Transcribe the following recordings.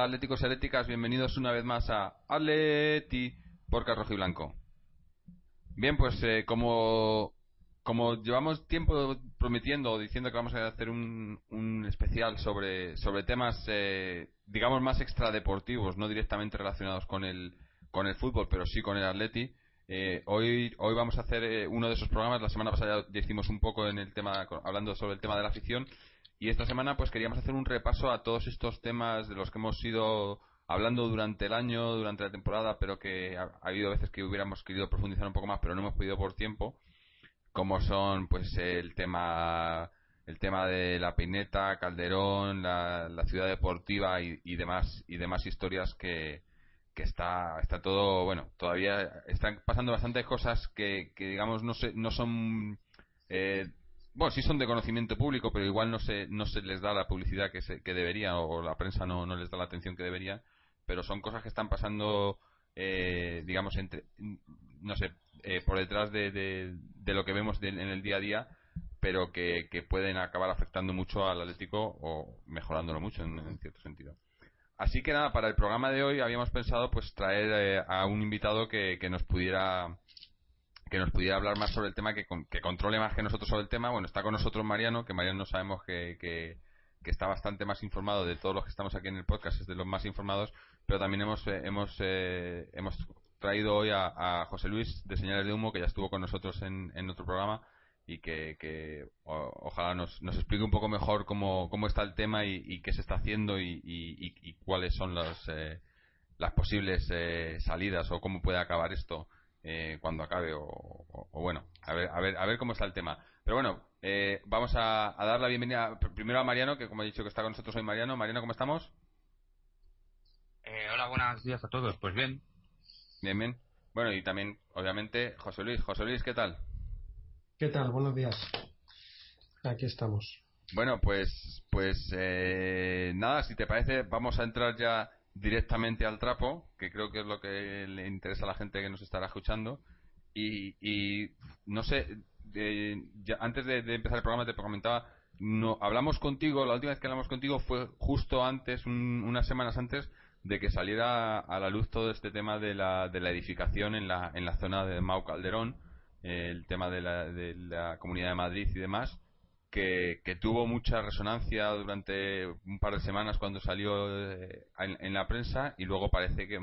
Hola atléticos y atléticas, bienvenidos una vez más a Atleti por Rojo y Blanco. Bien, pues eh, como, como llevamos tiempo prometiendo o diciendo que vamos a hacer un, un especial sobre, sobre temas, eh, digamos, más extradeportivos, no directamente relacionados con el, con el fútbol, pero sí con el Atleti, eh, hoy, hoy vamos a hacer uno de esos programas. La semana pasada ya hicimos un poco en el tema, hablando sobre el tema de la afición y esta semana pues queríamos hacer un repaso a todos estos temas de los que hemos ido hablando durante el año, durante la temporada, pero que ha, habido veces que hubiéramos querido profundizar un poco más, pero no hemos podido por tiempo, como son pues el tema el tema de la Pineta, Calderón, la, ciudad deportiva y, demás y demás historias que, que está está todo bueno todavía están pasando bastantes cosas que, que digamos no se, no son eh, bueno, sí son de conocimiento público, pero igual no se, no se les da la publicidad que, se, que debería o la prensa no, no les da la atención que debería, pero son cosas que están pasando, eh, digamos, entre, no sé, eh, por detrás de, de, lo que vemos en el día a día, pero que, que, pueden acabar afectando mucho al Atlético o mejorándolo mucho en, cierto sentido. Así que nada, para el programa de hoy habíamos pensado pues traer eh, a un invitado que, que nos pudiera que nos pudiera hablar más sobre el tema, que, que, controle más que nosotros sobre el tema. Bueno, está con nosotros Mariano, que Mariano sabemos que, que, está bastante más informado de todos los que estamos aquí en el podcast, es de los más informados, pero también hemos, eh, hemos, eh, hemos traído hoy a, José Luis de Señales de Humo, que ya estuvo con nosotros en, en otro programa y que, ojalá nos, nos, explique un poco mejor cómo, cómo está el tema y, qué se está haciendo y, y cuáles son las, eh, las posibles salidas o cómo puede acabar esto eh, cuando acabe o, bueno, a ver, a ver, a ver cómo está el tema. Pero bueno, eh, vamos a, dar la bienvenida primero a Mariano, que como he dicho que está con nosotros hoy Mariano. Mariano, ¿cómo estamos? Eh, hola, buenos días a todos. Pues bien. Bien, bien. Bueno, y también, obviamente, José Luis. José Luis, ¿qué tal? ¿Qué tal? Buenos días. Aquí estamos. Bueno, pues, pues nada, si te parece, vamos a entrar ya directamente al trapo, que creo que es lo que le interesa a la gente que nos estará escuchando. Y, no sé, antes de, empezar el programa te comentaba, no, hablamos contigo, la última vez que hablamos contigo fue justo antes, unas semanas antes de que saliera a la luz todo este tema de la, de la edificación en la, en la zona de Mau Calderón, el tema de la, de la Comunidad de Madrid y demás que, tuvo mucha resonancia durante un par de semanas cuando salió eh, en, la prensa y luego parece que,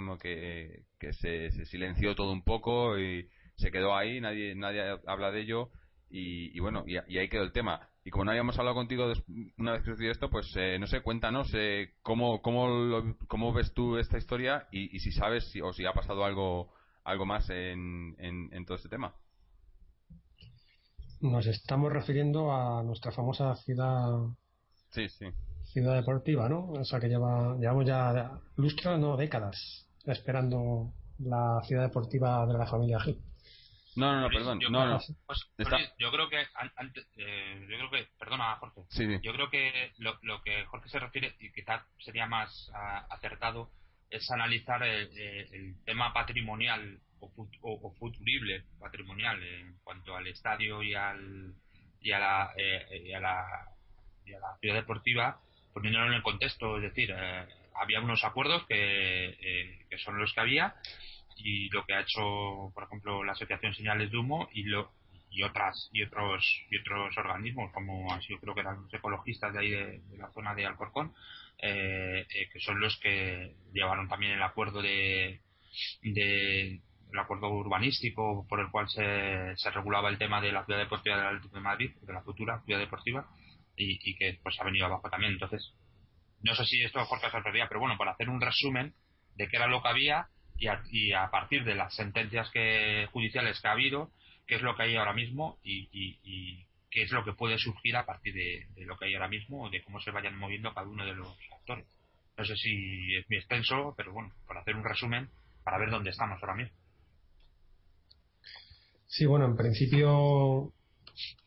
que, se, silenció todo un poco y se quedó ahí, nadie, nadie habla de ello y, bueno, y, ahí quedó el tema. Y como no habíamos hablado contigo una vez que sucedió esto, pues eh, no sé, cuéntanos eh, cómo, cómo, cómo ves tú esta historia y, si sabes si, o si ha pasado algo, algo más en, en todo este tema. Nos estamos refiriendo a nuestra famosa ciudad. Sí, sí. Ciudad deportiva, ¿no? O sea que lleva, llevamos ya lustros, no décadas, esperando la ciudad deportiva de la familia Gil. No, no, no, perdón. Yo, no, no. Pues, yo creo que antes, eh, yo creo que, perdona, Jorge. Sí, Yo creo que lo, lo, que Jorge se refiere y quizás sería más ah, acertado es analizar el, tema patrimonial o, futurible patrimonial en cuanto al estadio y al y a la, eh, y a la, y a la ciudad deportiva poniéndolo en el contexto es decir eh, había unos acuerdos que, eh, que son los que había y lo que ha hecho por ejemplo la asociación señales de humo y lo y otras y otros y otros organismos como han sido creo que eran los ecologistas de ahí de, la zona de Alcorcón que son los que llevaron también el acuerdo de, de, el acuerdo urbanístico por el cual se, se, regulaba el tema de la ciudad deportiva del Atlético de Madrid, de la futura ciudad deportiva, y, que pues ha venido abajo también. Entonces, no sé si esto es por casualidad, pero bueno, para hacer un resumen de qué era lo que había y a, y a partir de las sentencias que, judiciales que ha habido, qué es lo que hay ahora mismo y, y, qué es lo que puede surgir a partir de, lo que hay ahora mismo o de cómo se vayan moviendo cada uno de los actores. No sé si es muy extenso, pero bueno, para hacer un resumen, para ver dónde estamos ahora mismo. Sí, bueno, en principio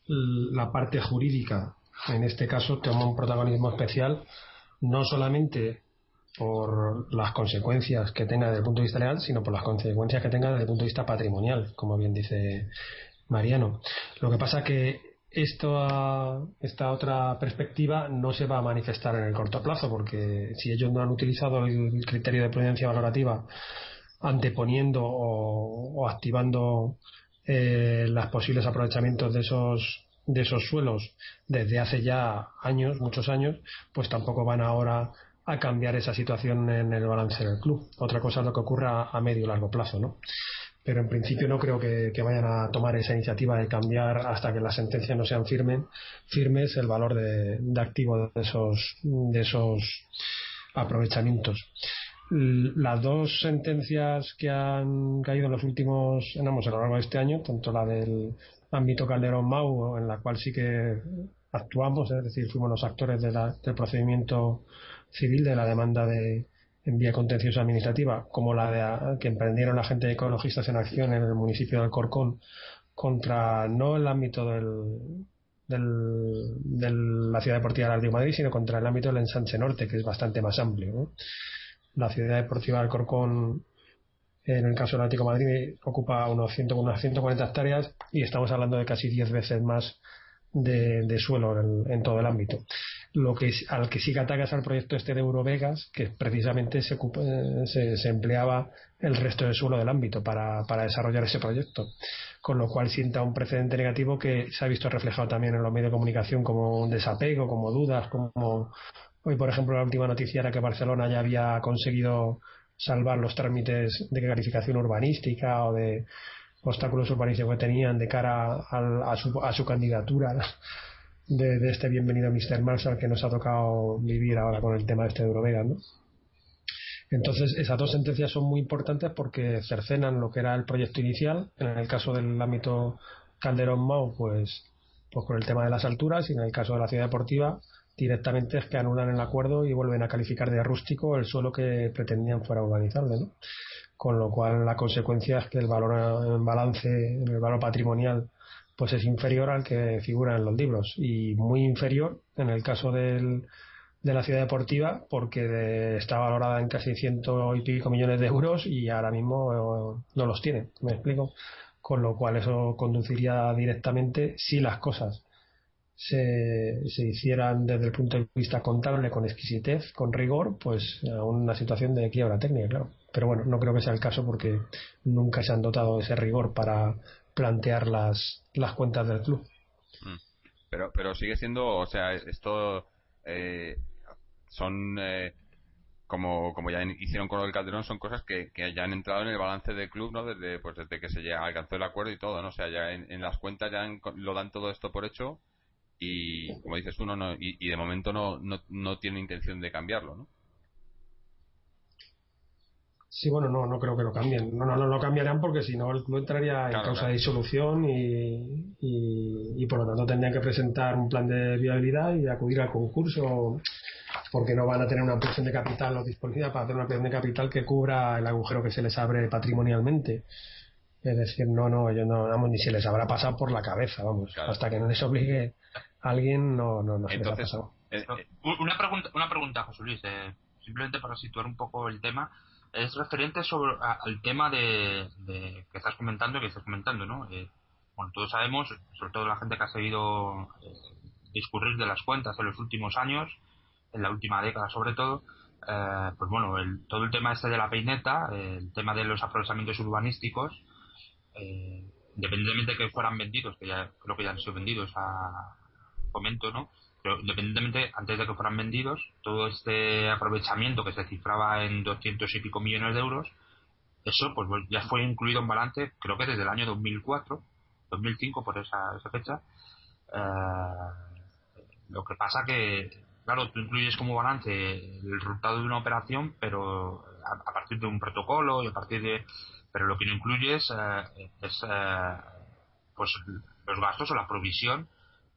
la parte jurídica en este caso toma un protagonismo especial no solamente por las consecuencias que tenga desde el punto de vista legal, sino por las consecuencias que tenga desde el punto de vista patrimonial, como bien dice Mariano. Lo que pasa que esta, esta otra perspectiva no se va a manifestar en el corto plazo, porque si ellos no han utilizado el criterio de prudencia valorativa anteponiendo o, activando eh, los posibles aprovechamientos de esos de esos suelos desde hace ya años, muchos años, pues tampoco van ahora a cambiar esa situación en el balance del club. Otra cosa es lo que ocurra a medio y largo plazo, ¿no? Pero en principio no creo que, vayan a tomar esa iniciativa de cambiar hasta que las sentencias no sean firmes, firmes el valor de, activo de esos, de esos aprovechamientos. Las dos sentencias que han caído en los últimos, a lo largo de este año, tanto la del ámbito Calderón Mau, en la cual sí que actuamos, es decir, fuimos los actores del procedimiento civil de la demanda de en vía contenciosa administrativa, como la de, que emprendieron la gente de ecologistas en acción en el municipio del Corcón contra no el ámbito del, de la ciudad deportiva de Madrid, sino contra el ámbito del ensanche norte, que es bastante más amplio. La ciudad deportiva del Corcón en el caso del Atlético de Madrid ocupa unos, 100, unas 140 hectáreas y estamos hablando de casi 10 veces más de, suelo en, todo el ámbito. Lo que al que sí que atacas al proyecto este de Eurovegas, que precisamente se, se, empleaba el resto del suelo del ámbito para, para, desarrollar ese proyecto, con lo cual sienta un precedente negativo que se ha visto reflejado también en los medios de comunicación como un desapego, como dudas, como hoy por ejemplo la última noticia era que Barcelona ya había conseguido salvar los trámites de calificación urbanística o de obstáculos urbanísticos que tenían de cara a, su, a su candidatura de, este bienvenido Mr. Marshall que nos ha tocado vivir ahora con el tema este de Eurovega, ¿no? Entonces, esas dos sentencias son muy importantes porque cercenan lo que era el proyecto inicial. En el caso del ámbito Calderón-Mau, pues, pues con el tema de las alturas, y en el caso de la ciudad deportiva, directamente es que anulan el acuerdo y vuelven a calificar de rústico el suelo que pretendían fuera urbanizable. Con lo cual la consecuencia es que el valor en balance, el valor patrimonial, pues es inferior al que figura en los libros y muy inferior en el caso del, de la ciudad deportiva porque está valorada en casi ciento y pico millones de euros y ahora mismo no los tiene, me explico. Con lo cual eso conduciría directamente si las cosas se, se, hicieran desde el punto de vista contable con exquisitez, con rigor, pues a una situación de quiebra técnica, claro. Pero bueno, no creo que sea el caso porque nunca se han dotado de ese rigor para plantear las, las cuentas del club. Mm. Pero, pero sigue siendo, o sea, esto eh, son, eh, como, como ya hicieron con el Calderón, son cosas que, que ya han entrado en el balance del club, ¿no? Desde, pues desde que se alcanzó el acuerdo y todo, ¿no? O sea, ya en, las cuentas ya lo dan todo esto por hecho y como dices uno no, y, de momento no, no, no, tiene intención de cambiarlo, ¿no? Sí, bueno, no, no creo que lo cambien. No, no, no lo cambiarán porque si no el club entraría en causa de disolución y, y, por lo tanto tendrían que presentar un plan de viabilidad y acudir al concurso porque no van a tener una presión de capital o disponibilidad para hacer una presión de capital que cubra el agujero que se les abre patrimonialmente. Es decir, no, no, ellos no, vamos, ni se les habrá pasado por la cabeza, vamos, hasta que no les obligue alguien no, no, no Entonces, eh, eh, una pregunta, una pregunta, José Luis, eh, simplemente para situar un poco el tema, es referente sobre al tema de, que estás comentando, que estás comentando, ¿no? bueno, todos sabemos, sobre todo la gente que ha seguido discurrir de las cuentas en los últimos años, en la última década sobre todo, pues bueno, el, todo el tema este de la peineta, el tema de los aprovechamientos urbanísticos, independientemente de que fueran vendidos, que ya creo que ya han sido vendidos a, comento, ¿no? Pero independientemente, antes de que fueran vendidos, todo este aprovechamiento que se cifraba en 200 y pico millones de euros, eso pues ya fue incluido en balance, creo que desde el año 2004, 2005 por esa, esa fecha, eh, Lo que pasa que, claro, tú incluyes como balance el resultado de una operación, pero a, partir de un protocolo y a partir de. Pero lo que no incluyes eh, es eh, pues los gastos o la provisión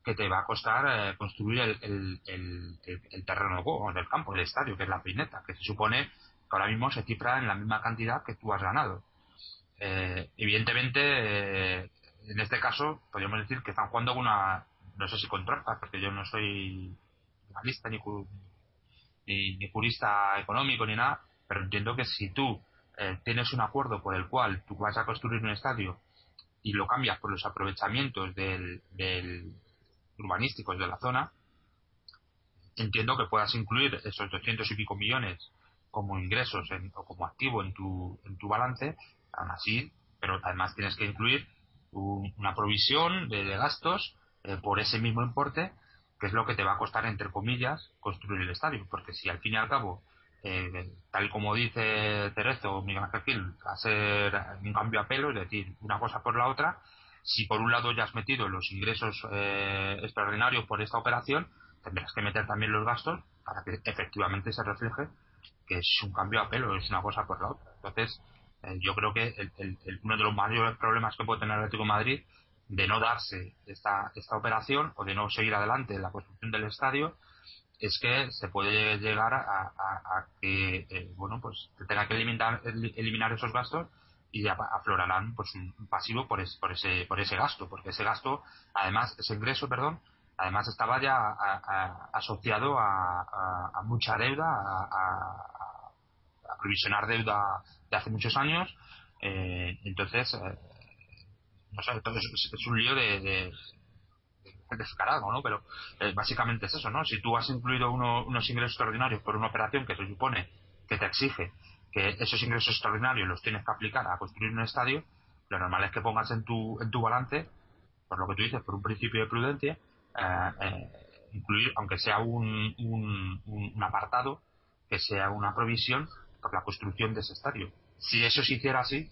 que te va a costar eh, construir el, el, el, terreno del campo, el estadio, que es la pineta, que se supone que ahora mismo se cifra en la misma cantidad que tú has ganado. evidentemente, en este caso, podríamos decir que están jugando una, no sé si con porque yo no soy analista ni, ni, jurista económico ni nada, pero entiendo que si tú eh, tienes un acuerdo por el cual tú vas a construir un estadio y lo cambias por los aprovechamientos del, del urbanísticos de la zona, entiendo que puedas incluir esos 200 y pico millones como ingresos o como activo en tu, en tu balance, aún así, pero además tienes que incluir una provisión de, gastos eh, por ese mismo importe, que es lo que te va a costar, entre comillas, construir el estadio. Porque si al fin y al cabo, eh, tal como dice Terezo o Miguel Ángel Gil, ser un cambio a pelo, es decir, una cosa por la otra, si por un lado ya has metido los ingresos eh, extraordinarios por esta operación, tendrás que meter también los gastos para que efectivamente se refleje que es un cambio a pelo, es una cosa por la otra. Entonces, eh, yo creo que uno de los mayores problemas que puede tener el Atlético de Madrid de no darse esta, esta operación o de no seguir adelante la construcción del estadio es que se puede llegar a, que eh, bueno pues tenga que eliminar, eliminar esos gastos y aflorarán pues un pasivo por, por ese por ese gasto porque ese gasto además ese ingreso perdón además estaba ya asociado a, mucha deuda a, provisionar deuda de hace muchos años. Eh, entonces, eh, no sé, entonces es, un lío de, de, descarado, ¿no? Pero eh, básicamente es eso, ¿no? Si tú has incluido unos ingresos extraordinarios por una operación que se supone que te exige que esos ingresos extraordinarios los tienes que aplicar a construir un estadio, lo normal es que pongas en tu, en tu balance, por lo que tú dices, por un principio de prudencia, incluir, aunque sea un, un, apartado, que sea una provisión por la construcción de ese estadio. Si eso se hiciera así,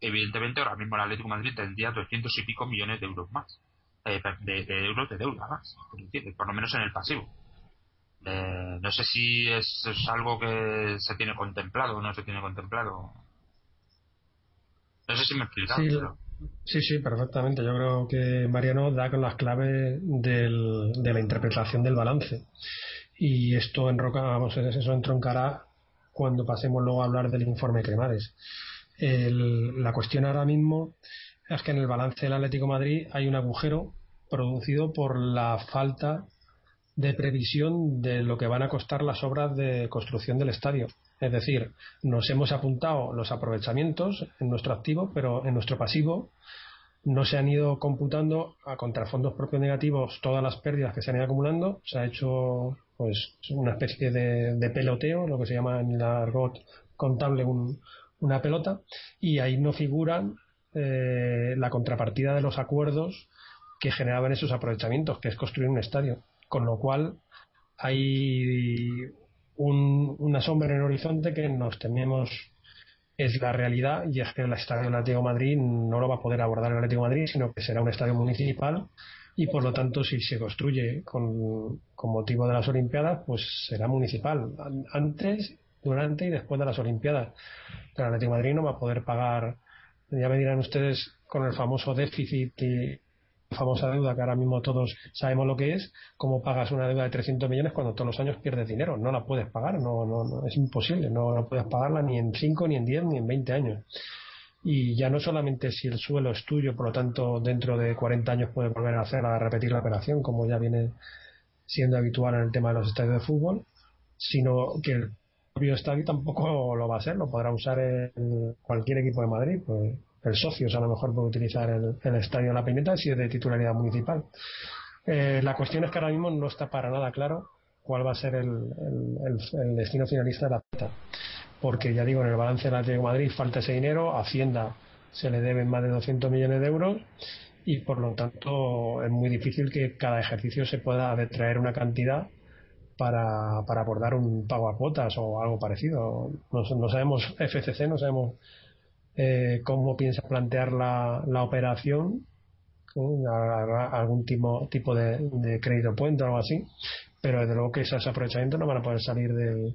evidentemente ahora mismo el Atlético de Madrid tendría 200 y pico millones de euros más. Eh, de, euros de deuda más, por lo menos en el pasivo. Eh, no sé si es, algo que se tiene contemplado o no se tiene contemplado. No sé si me he explicado. Sí, sí, perfectamente. Yo creo que Mariano da con las claves del, de la interpretación del balance. Y esto enroca, vamos, eso entroncará cuando pasemos luego a hablar del informe Cremares. la cuestión ahora mismo es que en el balance del Atlético Madrid hay un agujero producido por la falta de previsión de lo que van a costar las obras de construcción del estadio. Es decir, nos hemos apuntado los aprovechamientos en nuestro activo, pero en nuestro pasivo no se han ido computando a contrafondos propios negativos todas las pérdidas que se han ido acumulando. Se ha hecho pues una especie de, peloteo, lo que se llama en el argot contable una pelota, y ahí no figuran eh, la contrapartida de los acuerdos que generaban esos aprovechamientos, que es construir un estadio. Con lo cual hay una sombra en el horizonte que nos tememos es la realidad y es que el estadio del Atlético Madrid no lo va a poder abordar el Atlético Madrid, sino que será un estadio municipal y por lo tanto si se construye con, motivo de las Olimpiadas pues será municipal. Antes durante y después de las Olimpiadas. El Atlético Madrid no va a poder pagar ya me dirán ustedes con el famoso déficit y famosa deuda que ahora mismo todos sabemos lo que es, cómo pagas una deuda de 300 millones cuando todos los años pierdes dinero, no la puedes pagar, no, no, no es imposible, no, no puedes pagarla ni en 5, ni en 10, ni en 20 años. Y ya no solamente si el suelo es tuyo, por lo tanto dentro de 40 años puede volver a hacer a repetir la operación como ya viene siendo habitual en el tema de los estadios de fútbol, sino que el propio estadio tampoco lo va a ser, lo podrá usar en cualquier equipo de Madrid, pues el socio a lo mejor puede utilizar el, estadio de la Pimienta si es de titularidad municipal. Eh, la cuestión es que ahora mismo no está para nada claro cuál va a ser el, destino finalista de la pista porque ya digo, en el balance del Atlético de Madrid falta ese dinero, Hacienda se le deben más de 200 millones de euros y por lo tanto es muy difícil que cada ejercicio se pueda detraer una cantidad para, para abordar un pago a cuotas o algo parecido. No, sabemos, FCC, no sabemos eh, cómo piensa plantear la, la operación algún tipo, tipo de, crédito puente o algo así, pero desde luego que esos aprovechamientos no van a poder salir del,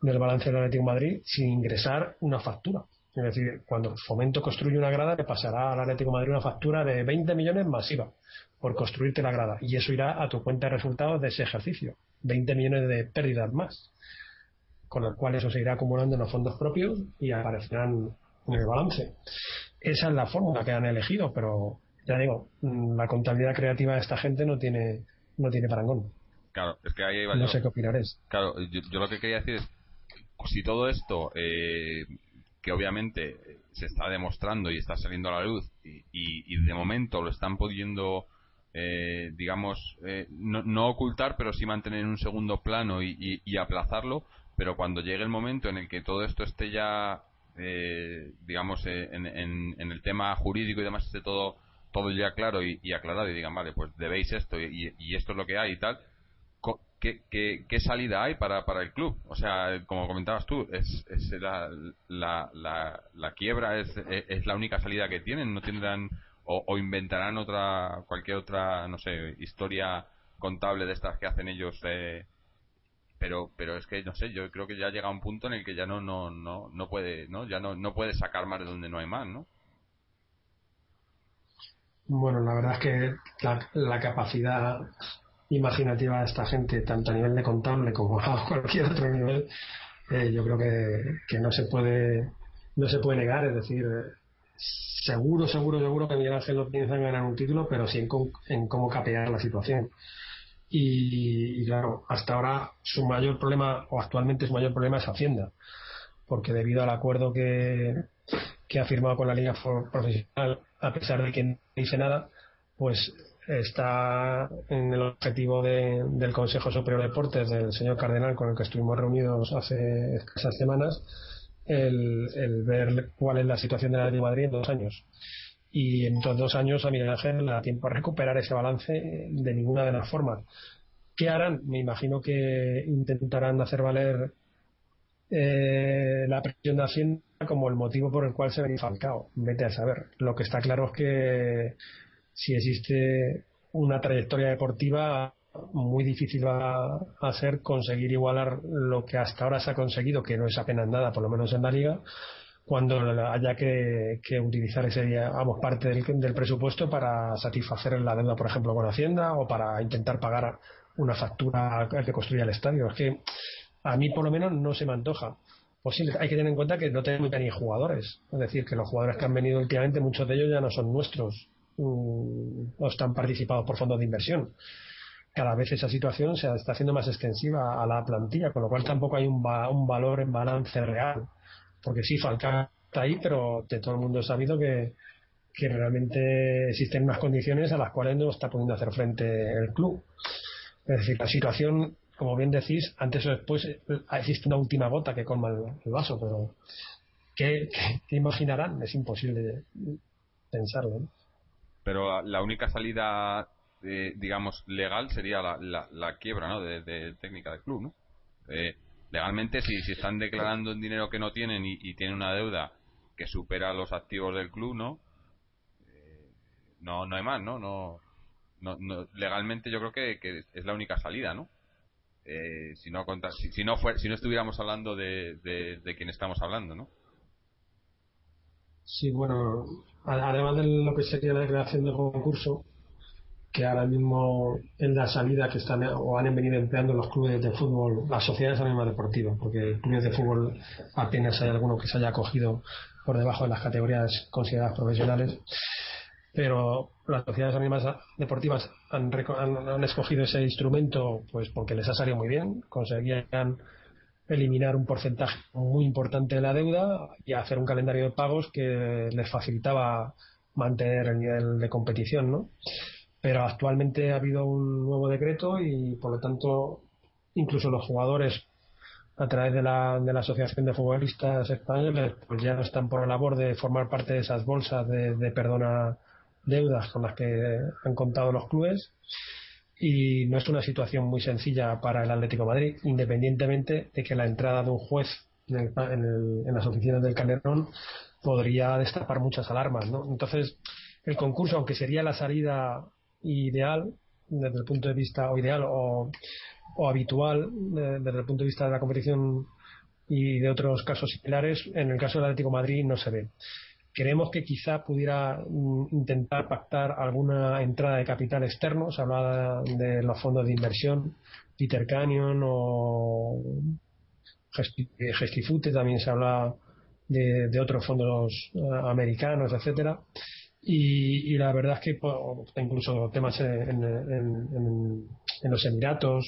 del balance del Atlético Madrid sin ingresar una factura. Es decir, cuando Fomento construye una grada, le pasará al Atlético Madrid una factura de 20 millones masiva por construirte la grada. Y eso irá a tu cuenta de resultados de ese ejercicio. 20 millones de pérdidas más. Con lo cual eso se irá acumulando en los fondos propios y aparecerán en el balance. Esa es la fórmula que han elegido, pero ya digo, mm, la contabilidad creativa de esta gente no tiene, no tiene parangón. Claro, es que ahí No sé qué opinares. Claro, yo, lo que quería decir es, si todo esto eh, que obviamente se está demostrando y está saliendo a la luz y, de momento lo están pudiendo eh, digamos eh, no, ocultar pero sí mantener en un segundo plano y, aplazarlo pero cuando llegue el momento en el que todo esto esté ya eh, digamos en, el tema jurídico y demás esté todo todo ya claro y, aclarado y digan vale pues debéis esto y, esto es lo que hay y tal ¿qué, qué, salida hay para, para el club? O sea, como comentabas tú, es, es la, la, la, quiebra es, es, la única salida que tienen, no tendrán o, inventarán otra cualquier otra, no sé, historia contable de estas que hacen ellos eh, pero pero es que no sé yo creo que ya llega un punto en el que ya no no no no puede no ya no no puede sacar más de donde no hay más no bueno la verdad es que la, capacidad imaginativa de esta gente, tanto a nivel de contable como a cualquier otro nivel, eh, yo creo que, que, no se puede no se puede negar, es decir, seguro, seguro, seguro que Miguel Ángel no piensa en ganar un título, pero sí en, en cómo capear la situación. Y, claro, hasta ahora su mayor problema, o actualmente su mayor problema es Hacienda, porque debido al acuerdo que, que ha firmado con la Liga Profesional, a pesar de que no dice nada, pues está en el objetivo del Consejo Superior de Deportes del señor Cardenal con el que estuvimos reunidos hace escasas semanas el, ver cuál es la situación de la de Madrid en dos años y en estos dos años a Miguel Ángel le da tiempo a recuperar ese balance de ninguna de las formas. ¿qué harán? me imagino que intentarán hacer valer eh, la presión de Hacienda como el motivo por el cual se ven Falcao vete a saber. Lo que está claro es que si existe una trayectoria deportiva muy difícil va a ser conseguir igualar lo que hasta ahora se ha conseguido, que no es apenas nada, por lo menos en la liga, cuando haya que, utilizar ese vamos, parte del, presupuesto para satisfacer la deuda, por ejemplo, con Hacienda o para intentar pagar una factura que construya el estadio. Es que a mí, por lo menos, no se me antoja. Posible. Hay que tener en cuenta que no tenemos ni jugadores. Es decir, que los jugadores que han venido últimamente, muchos de ellos ya no son nuestros o están participados por fondos de inversión. Cada vez esa situación se está haciendo más extensiva a la plantilla, con lo cual tampoco hay un, un valor en balance real. Porque sí, Falcao está ahí, pero de todo el mundo ha sabido que, que realmente existen unas condiciones a las cuales no está pudiendo hacer frente el club. Es decir, la situación, como bien decís, antes o después existe una última gota que colma el, vaso, pero ¿qué, qué, imaginarán? Es imposible pensarlo. Pero la única salida, eh, digamos, legal sería la, la, quiebra, ¿no? De, técnica del club, ¿no? Eh, legalmente, si, si están declarando en dinero que no tienen y, tienen una deuda que supera los activos del club, ¿no? Eh, no, no hay más, ¿no? No, no, legalmente yo creo que, que, es la única salida, ¿no? si no si, si, no fue, si no estuviéramos hablando de, de, de quien estamos hablando, ¿no? Sí, bueno, además de lo que sería la creación del concurso, que ahora mismo es la salida que están o han venido empleando los clubes de fútbol, las sociedades anónimas deportivas, porque clubes de fútbol apenas hay alguno que se haya acogido por debajo de las categorías consideradas profesionales. Pero las sociedades anónimas deportivas han, han, han escogido ese instrumento pues porque les ha salido muy bien, conseguían eliminar un porcentaje muy importante de la deuda y hacer un calendario de pagos que les facilitaba mantener el nivel de competición, ¿no? Pero actualmente ha habido un nuevo decreto y por lo tanto incluso los jugadores a través de la, de la Asociación de Futbolistas Españoles pues ya no están por la labor de formar parte de esas bolsas de, perdona deudas con las que han contado los clubes y no es una situación muy sencilla para el Atlético Madrid, independientemente de que la entrada de un juez en, las oficinas del Calderón podría destapar muchas alarmas, ¿no? Entonces, el concurso, aunque sería la salida ideal desde el punto de vista o ideal o, habitual desde el punto de vista de la competición y de otros casos similares, en el caso del Atlético Madrid no se ve. Creemos que quizá pudiera mm, intentar pactar alguna entrada de capital externo. Se hablaba de los fondos de inversión, Peter Canyon o Gestifute, también se habla de, otros fondos eh, americanos, etcétera. Y, la verdad es que incluso temas en, en, los Emiratos.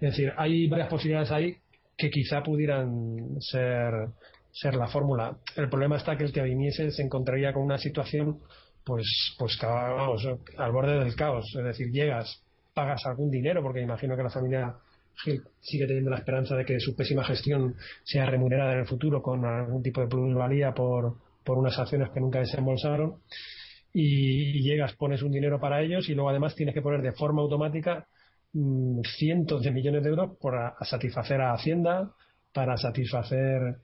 Es decir, hay varias posibilidades ahí que quizá pudieran ser ser la fórmula. El problema está que el que viniese se encontraría con una situación, pues, pues vamos, al borde del caos. Es decir, llegas, pagas algún dinero, porque imagino que la familia Gil sigue teniendo la esperanza de que su pésima gestión sea remunerada en el futuro con algún tipo de plusvalía por, por unas acciones que nunca desembolsaron. Y, llegas, pones un dinero para ellos y luego además tienes que poner de forma automática mm, cientos de millones de euros para satisfacer a Hacienda, para satisfacer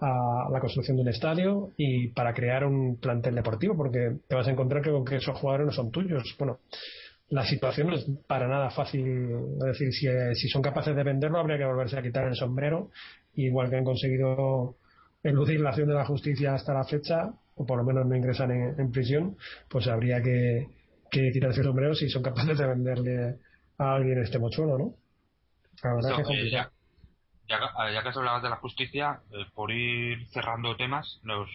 a la construcción de un estadio y para crear un plantel deportivo, porque te vas a encontrar que, que esos jugadores no son tuyos. Bueno, la situación no es para nada fácil. Es decir, si, si son capaces de venderlo, habría que volverse a quitar el sombrero, igual que han conseguido eludir la acción de la justicia hasta la fecha, o por lo menos no ingresan en, prisión, pues habría que, que quitarse el sombrero si son capaces de venderle a alguien este mochuelo, ¿no? La verdad que es complicado ya, ya que has hablado de la justicia, eh, por ir cerrando temas, nos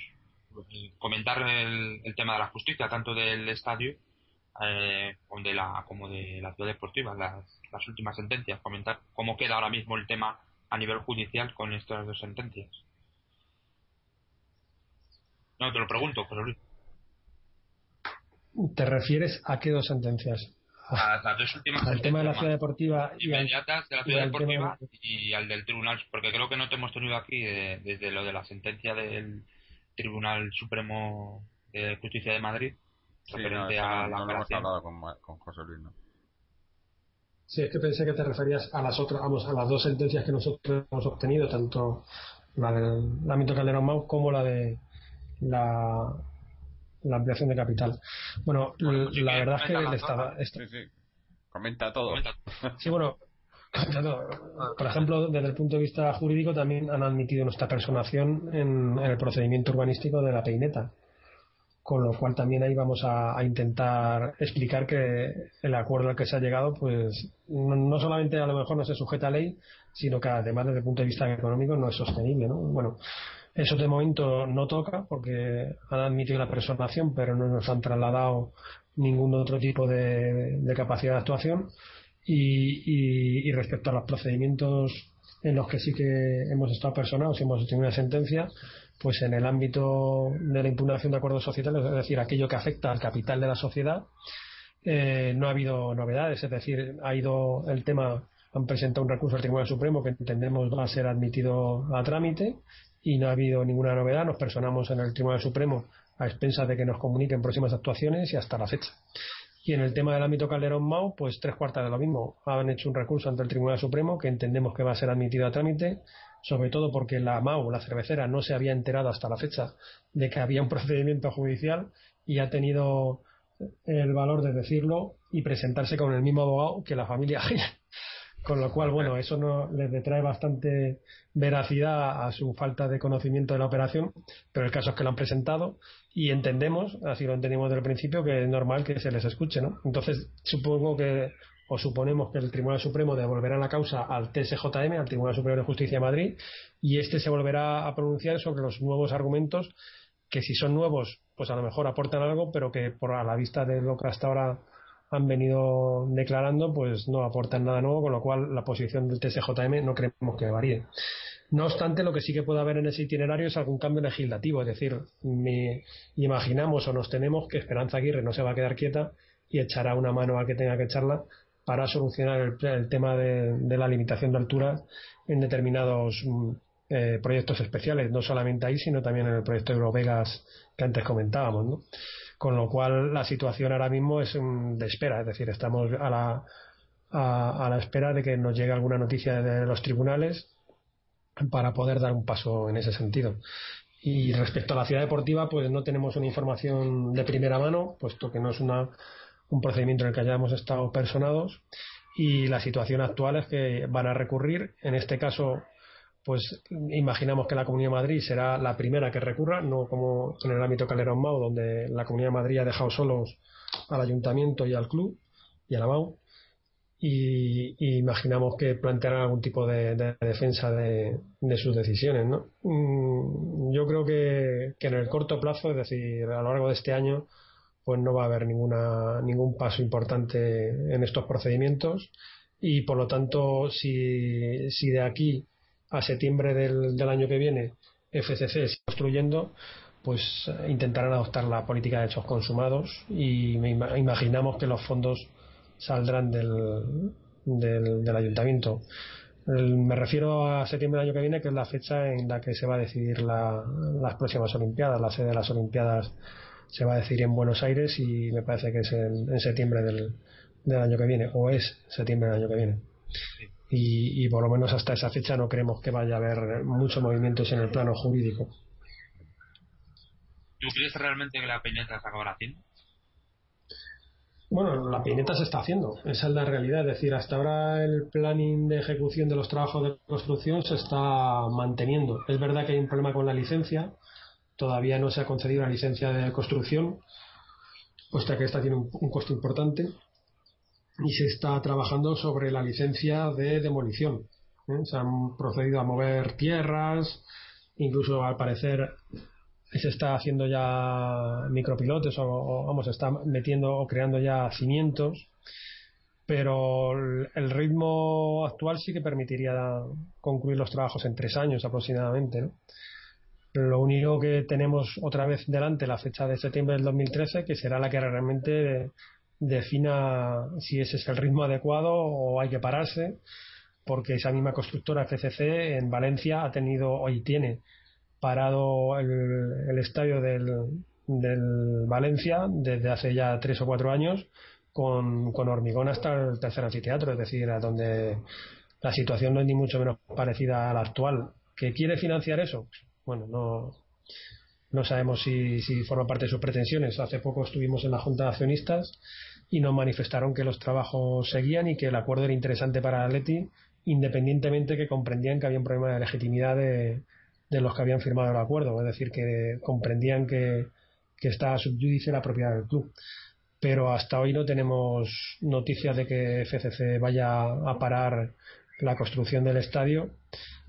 eh, comentar el, tema de la justicia, tanto del estadio eh, como, de la, como de la ciudad deportiva, las, las últimas sentencias, comentar cómo queda ahora mismo el tema a nivel judicial con estas dos sentencias. No, te lo pregunto, pero ¿Te refieres a qué dos sentencias? a las dos últimas al tema de la ciudad deportiva y al, de la ciudad deportiva y al del tribunal porque creo que no te hemos tenido aquí desde lo de la sentencia del Tribunal Supremo de Justicia de Madrid referente a la no hemos hablado con, con, José Luis ¿no? Sí, es que pensé que te referías a las otras, vamos, a las dos sentencias que nosotros hemos obtenido, tanto la del ámbito Calderón Mau como la de la la ampliación de capital. Bueno, pues la verdad es que. Sí, sí. Comenta todo. Sí, bueno, por ejemplo, desde el punto de vista jurídico también han admitido nuestra personación en, el procedimiento urbanístico de la peineta. Con lo cual también ahí vamos a, intentar explicar que el acuerdo al que se ha llegado, pues no, solamente a lo mejor no se sujeta a ley, sino que además desde el punto de vista económico no es sostenible, ¿no? Bueno, eso de momento no toca porque han admitido la personación, pero no nos han trasladado ningún otro tipo de, capacidad de actuación. Y, respecto a los procedimientos en los que sí que hemos estado personados y hemos obtenido una sentencia, pues en el ámbito de la impugnación de acuerdos societales, es decir, aquello que afecta al capital de la sociedad, eh, no ha habido novedades, es decir, ha ido el tema, han presentado un recurso al Tribunal Supremo que entendemos va a ser admitido a trámite y no ha habido ninguna novedad. Nos personamos en el Tribunal Supremo a expensas de que nos comuniquen próximas actuaciones y hasta la fecha. Y en el tema del ámbito Calderón Mau, pues tres cuartas de lo mismo. Han hecho un recurso ante el Tribunal Supremo que entendemos que va a ser admitido a trámite, sobre todo porque la Mau, la cervecera, no se había enterado hasta la fecha de que había un procedimiento judicial y ha tenido el valor de decirlo y presentarse con el mismo abogado que la familia Con lo cual, bueno, eso no les detrae bastante veracidad a su falta de conocimiento de la operación, pero el caso es que lo han presentado y entendemos, así lo entendimos desde el principio, que es normal que se les escuche, ¿no? Entonces, supongo que, o suponemos que el Tribunal Supremo devolverá la causa al TSJM, al Tribunal Superior de Justicia de Madrid, y este se volverá a pronunciar sobre los nuevos argumentos que si son nuevos, pues a lo mejor aportan algo, pero que por a la vista de lo que hasta ahora han venido declarando, pues no aportan nada nuevo, con lo cual la posición del TSJM no creemos que varíe. No obstante, lo que sí que puede haber en ese itinerario es algún cambio legislativo, es decir, imaginamos o nos tenemos que Esperanza Aguirre no se va a quedar quieta y echará una mano al que tenga que echarla para solucionar el, tema de, la limitación de altura en determinados mm, eh, proyectos especiales, no solamente ahí, sino también en el proyecto de Eurovegas que antes comentábamos. ¿no? Con lo cual la situación ahora mismo es de espera, es decir, estamos a la, a, la espera de que nos llegue alguna noticia de los tribunales para poder dar un paso en ese sentido. Y respecto a la ciudad deportiva, pues no tenemos una información de primera mano, puesto que no es una, un procedimiento en el que hayamos estado personados. Y la situación actual es que van a recurrir. En este caso, pues imaginamos que la Comunidad de Madrid será la primera que recurra, no como en el ámbito Calderón Mau, donde la Comunidad de Madrid ha dejado solos al Ayuntamiento y al club y a la MAU y, imaginamos que plantearán algún tipo de, defensa de, sus decisiones. ¿no? Mm, yo creo que, en el corto plazo, es decir, a lo largo de este año, pues no va a haber ninguna, ningún paso importante en estos procedimientos y por lo tanto si, si de aquí a septiembre del, del año que viene FCC sigue construyendo pues intentarán adoptar la política de hechos consumados y imaginamos que los fondos saldrán del, del, ayuntamiento. me refiero a septiembre del año que viene, que es la fecha en la que se va a decidir las próximas Olimpiadas. La sede de las Olimpiadas se va a decidir en Buenos Aires y me parece que es en, septiembre del, del, año que viene, o es septiembre del año que viene. Y, y, por lo menos hasta esa fecha no creemos que vaya a haber muchos movimientos en el plano jurídico. ¿Tú crees realmente que la Peñeta se acabará haciendo? Bueno, la pineta se está haciendo, esa es la realidad. Es decir, hasta ahora el planning de ejecución de los trabajos de construcción se está manteniendo. Es verdad que hay un problema con la licencia, todavía no se ha concedido la licencia de construcción, puesto que esta tiene un, costo importante, y se está trabajando sobre la licencia de demolición. ¿eh? Se han procedido a mover tierras, incluso al parecer se está haciendo ya micropilotes o, vamos, está metiendo o creando ya cimientos, pero el ritmo actual sí que permitiría concluir los trabajos en tres años aproximadamente. Lo único que tenemos otra vez delante la fecha de septiembre del 2013, que será la que realmente defina si ese es el ritmo adecuado o hay que pararse, porque esa misma constructora FCC en Valencia ha tenido hoy tiene parado el, estadio del, del, Valencia desde hace ya tres o cuatro años con, con hormigón hasta el tercer anfiteatro, es decir, a donde la situación no es ni mucho menos parecida a la actual. ¿Que quiere financiar eso? Bueno, no, no sabemos si, si forma parte de sus pretensiones. Hace poco estuvimos en la Junta de Accionistas y nos manifestaron que los trabajos seguían y que el acuerdo era interesante para Atleti, independientemente que comprendían que había un problema de legitimidad de, de los que habían firmado el acuerdo, es decir, que comprendían que, que está subyudice la propiedad del club. Pero hasta hoy no tenemos noticias de que FCC vaya a parar la construcción del estadio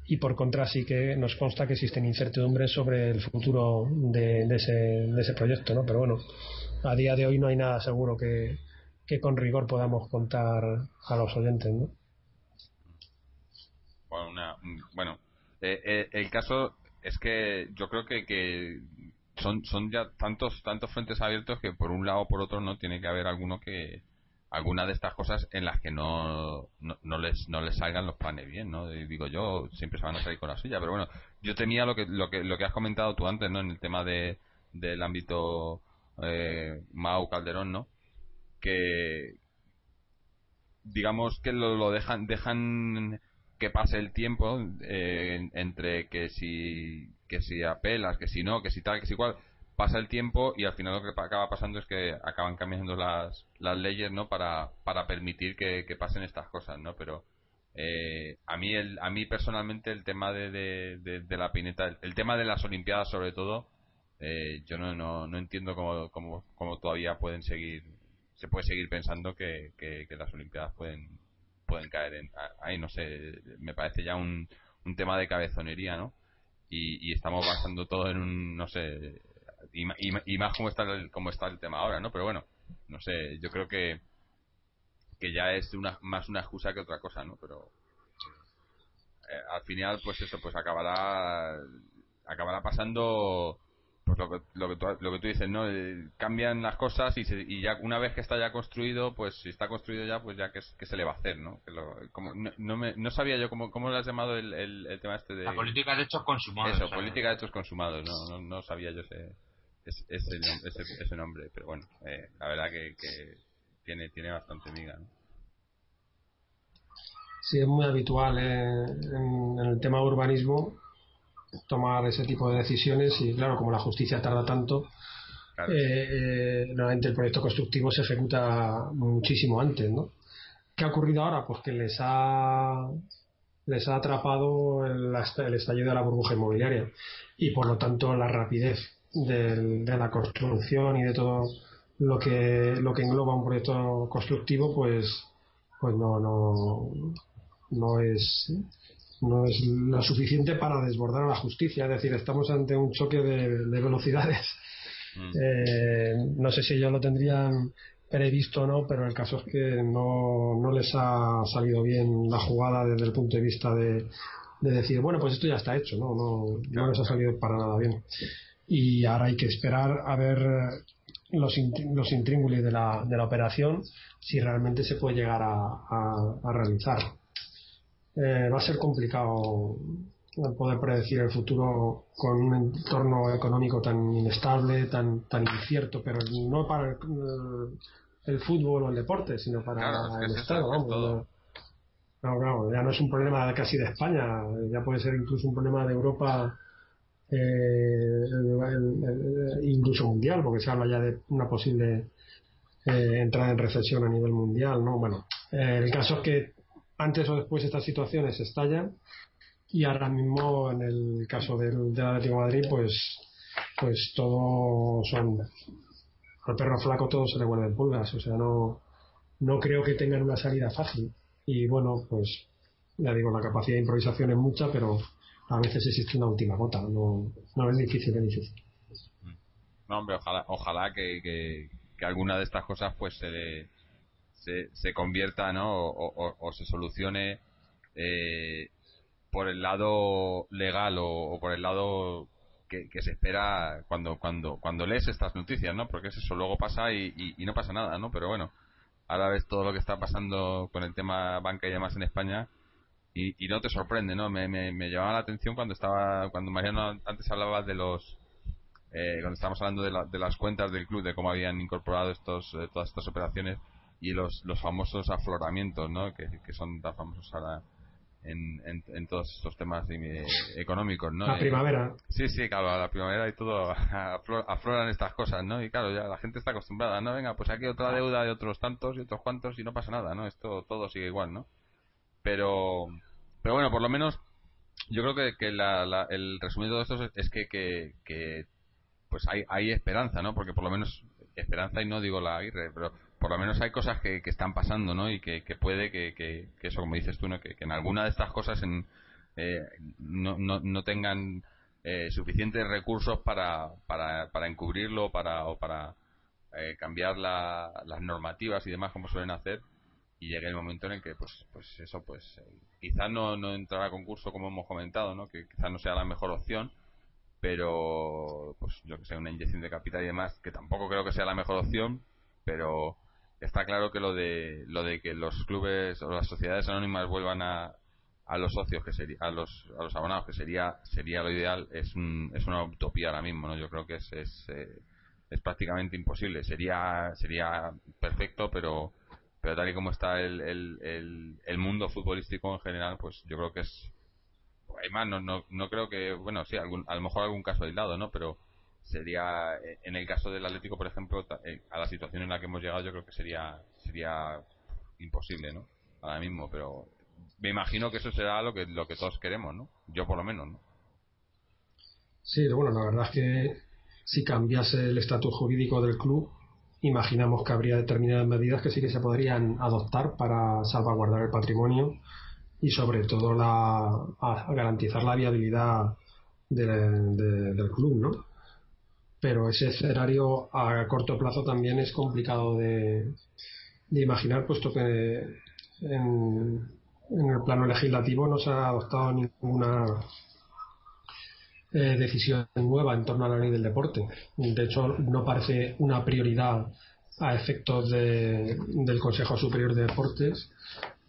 y por contra sí que nos consta que existen incertidumbres sobre el futuro de, ese, de ese proyecto, ¿no? Pero bueno, a día de hoy no hay nada seguro que, que con rigor podamos contar a los oyentes, ¿no? Bueno, bueno eh, eh, el caso es que yo creo que, que son, son ya tantos, tantos frentes abiertos que por un lado o por otro no tiene que haber alguno que alguna de estas cosas en las que no, no, les no les salgan los planes bien, ¿no? digo yo, siempre se van a salir con la suya, pero bueno, yo tenía lo que lo que lo que has comentado tú antes, ¿no? En el tema de del ámbito eh, Mau Calderón, ¿no? Que digamos que lo, lo dejan dejan que pase el tiempo eh, entre que si que si apelas, que si no, que si tal, que si cual, pasa el tiempo y al final lo que acaba pasando es que acaban cambiando las, las leyes, ¿no? Para, para permitir que, pasen estas cosas, ¿no? Pero eh, a mí el, a mí personalmente el tema de, de, la pineta, el, tema de las olimpiadas sobre todo, eh, yo no, no, no entiendo cómo, cómo, cómo, todavía pueden seguir, se puede seguir pensando que, que las olimpiadas pueden pueden caer en, ahí, no sé, me parece ya un, un tema de cabezonería, ¿no? Y, estamos basando todo en un, no sé, y, más como está, el, como está el tema ahora, ¿no? Pero bueno, no sé, yo creo que que ya es una, más una excusa que otra cosa, ¿no? Pero eh, al final, pues eso, pues acabará acabará pasando pues lo que, lo que, tú, lo que tú dices, ¿no? Eh, cambian las cosas y, y, ya una vez que está ya construido, pues si está construido ya, pues ya que, se le va a hacer, ¿no? Que lo, como, no, me, no, sabía yo cómo, cómo lo has llamado el, el, tema este de... La política de hechos consumados. Eso, política de hechos consumados, no, no, sabía yo ese, ese, ese, ese nombre, pero bueno, eh, la verdad que, que, tiene, tiene bastante miga, ¿no? Sí, es muy habitual eh, en, en el tema urbanismo tomar ese tipo de decisiones y claro, como la justicia tarda tanto, eh, normalmente el proyecto constructivo se ejecuta muchísimo antes, ¿no? ¿Qué ha ocurrido ahora? Pues que les ha les ha atrapado el, el estallido de la burbuja inmobiliaria y por lo tanto la rapidez de la construcción y de todo lo que lo que engloba un proyecto constructivo pues pues no no no es no es lo suficiente para desbordar a la justicia. Es decir estamos ante un choque de, velocidades. Mm. eh, no sé si ellos lo tendrían previsto o no pero el caso es que no, no les ha salido bien la jugada desde el punto de vista de, de decir bueno pues esto ya está hecho no no, no les ha salido para nada bien. Y ahora hay que esperar a ver los, los intríngulis de la, de la operación si realmente se puede llegar a, a, realizar. Eh, va a ser complicado poder predecir el futuro con un entorno económico tan inestable, tan, tan incierto, pero no para el, fútbol o el deporte, sino para el Estado. Vamos, ya no es un problema casi de España, ya puede ser incluso un problema de Europa eh, incluso mundial, porque se habla ya de una posible eh, entrada en recesión a nivel mundial, ¿no? Bueno, eh, el caso es que antes o después estas situaciones estallan y ahora mismo en el caso del, del Atlético de Madrid, pues, pues todo son al perro flaco todo se le vuelven pulgas, o sea, no, no creo que tengan una salida fácil. Y bueno, pues ya digo, la capacidad de improvisación es mucha, pero a veces existe una última gota, no, no es difícil, es difícil. No, hombre, ojalá, ojalá que, que, alguna de estas cosas pues se, se, se convierta, ¿no? O, se solucione eh, por el lado legal o, por el lado que, se espera cuando cuando cuando lees estas noticias, ¿no? Porque eso luego pasa y, y, no pasa nada, ¿no? Pero bueno, ahora ves todo lo que está pasando con el tema banca y demás en España y, no te sorprende, ¿no? Me, me, me, llamaba la atención cuando estaba, cuando Mariano antes hablaba de los, eh, cuando estábamos hablando de, de, las cuentas del club, de cómo habían incorporado estos, eh, todas estas operaciones y los, los famosos afloramientos, ¿no? Que, que son tan famosos ahora en, en, todos estos temas eh, económicos, ¿no? La primavera. sí, sí, claro, la primavera y todo afloran estas cosas, ¿no? Y claro, ya la gente está acostumbrada, ¿no? Venga, pues aquí otra deuda de otros tantos y otros cuantos y no pasa nada, ¿no? Esto todo sigue igual, ¿no? Pero, pero bueno, por lo menos yo creo que, que la, el resumido de esto es que, que, pues hay, hay esperanza, ¿no? Porque por lo menos esperanza y no digo la Aguirre, pero por lo menos hay cosas que, que están pasando, ¿no? Y que, que puede que, eso, como dices tú, ¿no? Que, en alguna de estas cosas en, eh, no, no, no tengan eh, suficientes recursos para, para, para encubrirlo para, o para eh, cambiar la, las normativas y demás como suelen hacer y llegue el momento en el que pues pues eso pues eh, quizás no, no entrará a concurso como hemos comentado no que quizás no sea la mejor opción pero pues yo que sé una inyección de capital y demás que tampoco creo que sea la mejor opción pero está claro que lo de lo de que los clubes o las sociedades anónimas vuelvan a, a los socios que sería a los a los abonados que sería sería lo ideal es un, es una utopía ahora mismo no yo creo que es es, eh, es prácticamente imposible sería sería perfecto pero pero tal y como está el, el, el, mundo futbolístico en general, pues yo creo que es. Además, no, no, no creo que. Bueno, sí, algún, a lo mejor algún caso aislado, ¿no? Pero sería. Eh, en el caso del Atlético, por ejemplo, eh, a la situación en la que hemos llegado, yo creo que sería sería imposible, ¿no? Ahora mismo, pero me imagino que eso será lo que, lo que todos queremos, ¿no? Yo por lo menos, ¿no? Sí, bueno, la verdad es que si cambiase el estatus jurídico del club, imaginamos que habría determinadas medidas que sí que se podrían adoptar para salvaguardar el patrimonio y sobre todo la, garantizar la viabilidad del club, ¿no? Pero ese escenario a corto plazo también es complicado de, imaginar, puesto que en, el plano legislativo no se ha adoptado ninguna eh, decisión nueva en torno a la ley del deporte. De hecho, no parece una prioridad a efectos del Consejo Superior de Deportes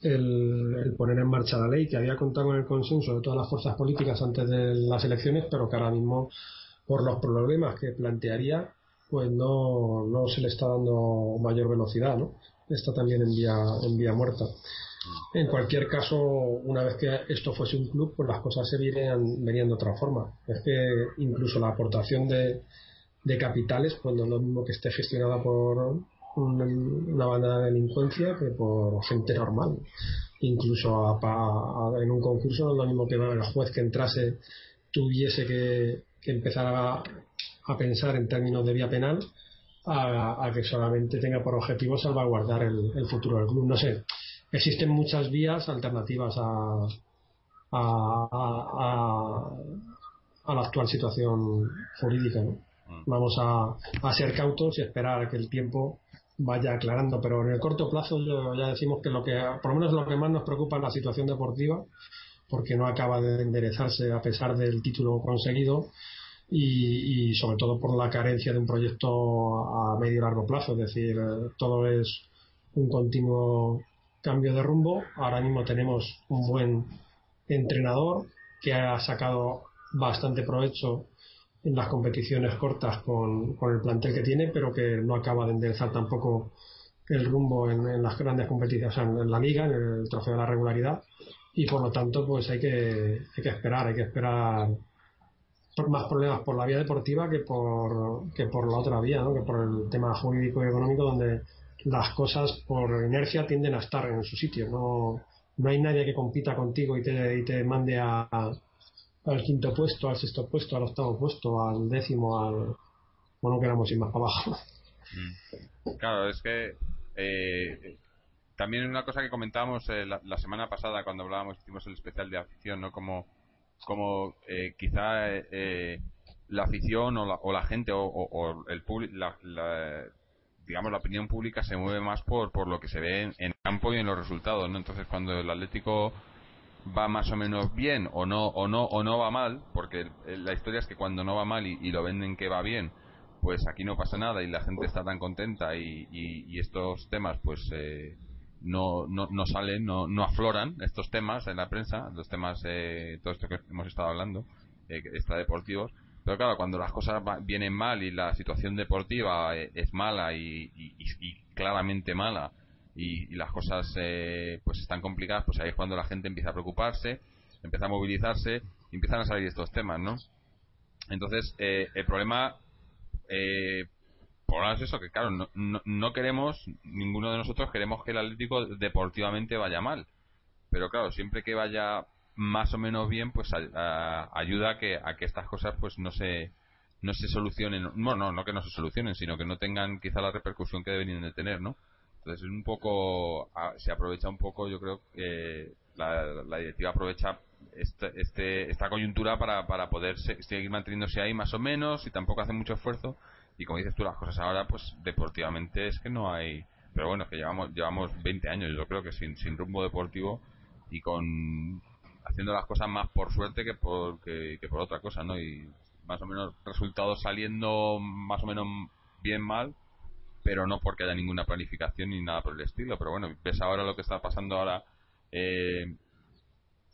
el, poner en marcha la ley que había contado con el consenso de todas las fuerzas políticas antes de las elecciones, pero que ahora mismo, por los problemas que plantearía, pues no, no se le está dando mayor velocidad, ¿no? Está también en vía, en vía muerta. En cualquier caso, una vez que esto fuese un club, pues las cosas se verían, verían de otra forma. Es que incluso la aportación de, de capitales, pues no es lo mismo que esté gestionada por una, banda de delincuencia que por gente normal. Incluso en un concurso no es lo mismo que el juez que entrase tuviese que, empezar a, a, pensar en términos de vía penal a, que solamente tenga por objetivo salvaguardar el, futuro del club. No sé, existen muchas vías alternativas a, a, la actual situación jurídica. Mm. Vamos a, a, ser cautos y esperar a que el tiempo vaya aclarando, pero en el corto plazo ya decimos que lo que, por lo menos lo que más nos preocupa es la situación deportiva, porque no acaba de enderezarse a pesar del título conseguido y, sobre todo por la carencia de un proyecto a medio y largo plazo, es decir, todo es un continuo cambio de rumbo. Ahora mismo tenemos un buen entrenador que ha sacado bastante provecho en las competiciones cortas con, el plantel que tiene, pero que no acaba de enderezar tampoco el rumbo en, las grandes competiciones, en, la liga, en el trofeo de la regularidad, y por lo tanto, pues hay que, hay que esperar, hay que esperar más problemas por la vía deportiva que por, que por la otra vía, ¿no? que por el tema jurídico y económico, donde las cosas por inercia tienden a estar en su sitio. No, no hay nadie que compita contigo y te, y te mande a, al quinto puesto, al sexto puesto, al octavo puesto, al décimo, al. Bueno, queramos ir más para abajo. Mm. Claro, es que. Eh, también una cosa que comentábamos eh, la, semana pasada cuando hablábamos, hicimos el especial de afición, ¿no? Como, como eh, quizá eh, la afición o la, o la gente o, el público, la, digamos, la opinión pública se mueve más por, por lo que se ve en, en campo y en los resultados, ¿no? Entonces, cuando el Atlético va más o menos bien o no o no o no va mal porque la historia es que cuando no va mal y, lo venden que va bien pues aquí no pasa nada y la gente está tan contenta y, y, estos temas pues eh, no, no, no, salen no, no afloran estos temas en la prensa los temas eh, todo esto que hemos estado hablando eh, está deportivos pero claro cuando las cosas vienen mal y la situación deportiva eh, es mala y, y claramente mala y, las cosas eh, pues están complicadas, pues ahí es cuando la gente empieza a preocuparse, empieza a movilizarse y empiezan a salir estos temas, ¿no? Entonces, eh, el problema, eh, por ahora es eso, que claro, no, no, queremos, ninguno de nosotros queremos que el Atlético deportivamente vaya mal. Pero claro, siempre que vaya más o menos bien, pues ayuda a que, a que estas cosas pues no se no se solucionen, bueno, no, no que no se solucionen, sino que no tengan quizá la repercusión que deberían de tener, ¿no? Entonces, un poco, se aprovecha un poco, yo creo que la, directiva aprovecha este, este, esta coyuntura para, para poder seguir manteniéndose ahí más o menos y tampoco hace mucho esfuerzo. Y como dices tú, las cosas ahora, pues deportivamente es que no hay. Pero bueno, es que llevamos, llevamos 20 años, yo creo que sin, sin rumbo deportivo y con haciendo las cosas más por suerte que por, que por otra cosa, ¿no? Y más o menos resultados saliendo más o menos bien mal pero no porque haya ninguna planificación ni nada por el estilo. Pero bueno, ves ahora lo que está pasando ahora eh,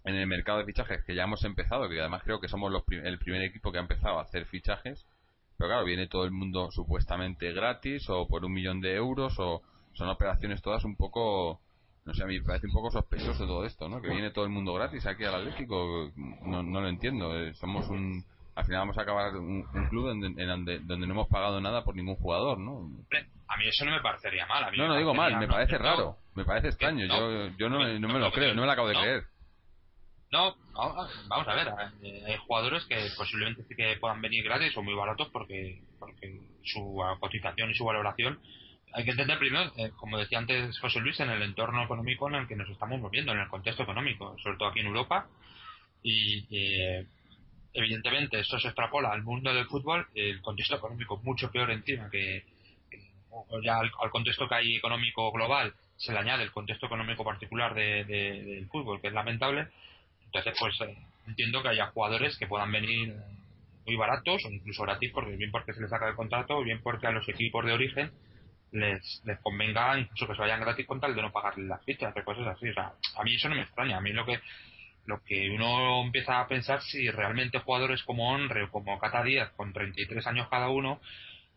en el mercado de fichajes, que ya hemos empezado, que además creo que somos los el primer equipo que ha empezado a hacer fichajes. Pero claro, viene todo el mundo supuestamente gratis o por un millón de euros o son operaciones todas un poco no sé, a mí me parece un poco sospechoso todo esto, ¿no? Que viene todo el mundo gratis aquí al Atlético, no, no lo entiendo. Eh, somos un, al final vamos a acabar un, club donde, donde, no hemos pagado nada por ningún jugador, ¿no? A mí eso no me parecería mal. A mí no, no digo mal, me parece raro, me parece extraño. yo yo no, no, me lo creo, no me lo acabo de creer. No, vamos a ver, eh, hay jugadores que posiblemente sí que puedan venir gratis o muy baratos porque, porque su cotización y su valoración hay que entender primero, eh, como decía antes José Luis, en el entorno económico en el que nos estamos moviendo, en el contexto económico, sobre todo aquí en Europa. Y eh, evidentemente eso se extrapola al mundo del fútbol, el contexto económico mucho peor encima que, ya al, contexto que hay económico global se le añade el contexto económico particular de, del fútbol, que es lamentable. Entonces, pues eh, entiendo que haya jugadores que puedan venir muy baratos o incluso gratis, porque bien porque se les saca el contrato, o bien porque a los equipos de origen les, les convenga incluso que se vayan gratis con tal de no pagarles las fichas, de cosas así. O sea, a mí eso no me extraña. A mí lo que lo que uno empieza a pensar si realmente jugadores como Onre o como Cata Díaz, con 33 años cada uno,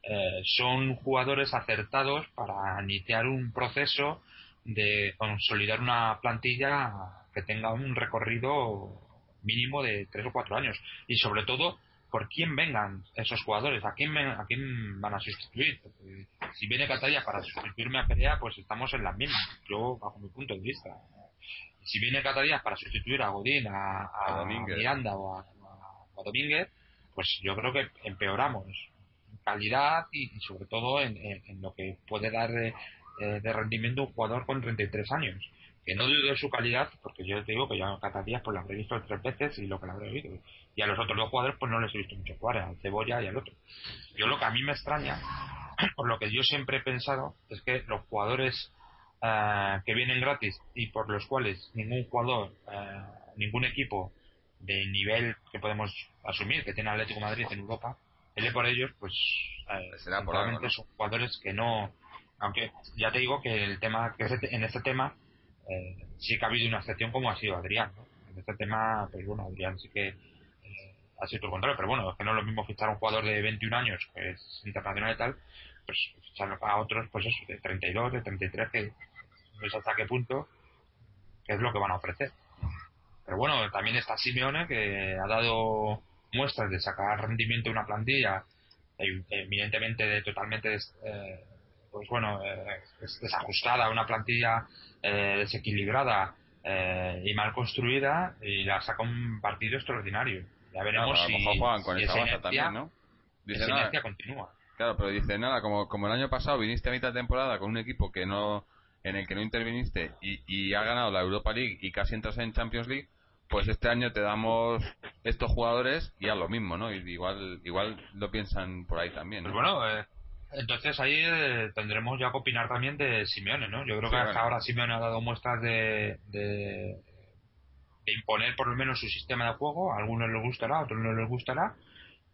eh, son jugadores acertados para iniciar un proceso de consolidar una plantilla que tenga un recorrido mínimo de tres o cuatro años y sobre todo por quién vengan esos jugadores, a quién, a quién van a sustituir. si viene Catalia para sustituirme a Perea, pues estamos en las mismas, yo bajo mi punto de vista. Si viene Catalia para sustituir a Godín, a, Miranda o a, Domínguez, pues yo creo que empeoramos calidad y, sobre todo en, lo que puede dar de, eh, de rendimiento un jugador con 33 años que no dudo de su calidad, porque yo te digo que yo a Catalías pues la habré visto tres veces y lo que la habré visto. Y a los otros dos jugadores pues no les he visto mucho jugar, al Cebolla y al otro. Yo lo que a mí me extraña, por lo que yo siempre he pensado, es que los jugadores eh, que vienen gratis y por los cuales ningún jugador, eh, ningún equipo de nivel que podemos asumir que tiene Atlético Madrid en Europa, él por ellos, pues eh, son jugadores que no, aunque ya te digo que el tema que en este tema eh, sí que ha habido una excepción como ha sido Adrián. En este tema, pues bueno, Adrián sí que eh, ha sido todo contrario, pero bueno, es que no es lo mismo fichar a un jugador de 21 años, que es internacional y tal, pues ficharlo a otros, pues eso, de 32, de 33, que no sé hasta qué punto, que es lo que van a ofrecer. Pero bueno, también está Simeone, que ha dado muestras de sacar rendimiento de una plantilla, evidentemente de totalmente eh, pues bueno, eh, desajustada, una plantilla eh, desequilibrada eh, y mal construida y la saca un partido extraordinario. Ya veremos si, con esa inercia, también, ¿no? Dice nada, continúa. Claro, pero dice nada, como, como el año pasado viniste a mitad de temporada con un equipo que no en el que no interviniste y, y ha ganado la Europa League y casi entras en Champions League, pues este año te damos estos jugadores y a lo mismo, ¿no? igual igual lo piensan por ahí también. ¿no? Pues bueno, eh, entonces ahí eh, tendremos ya que opinar también de Simeone, ¿no? Yo creo que hasta ahora Simeone ha dado muestras de, de, imponer por lo menos su sistema de juego. A algunos les gustará, a otros no les gustará.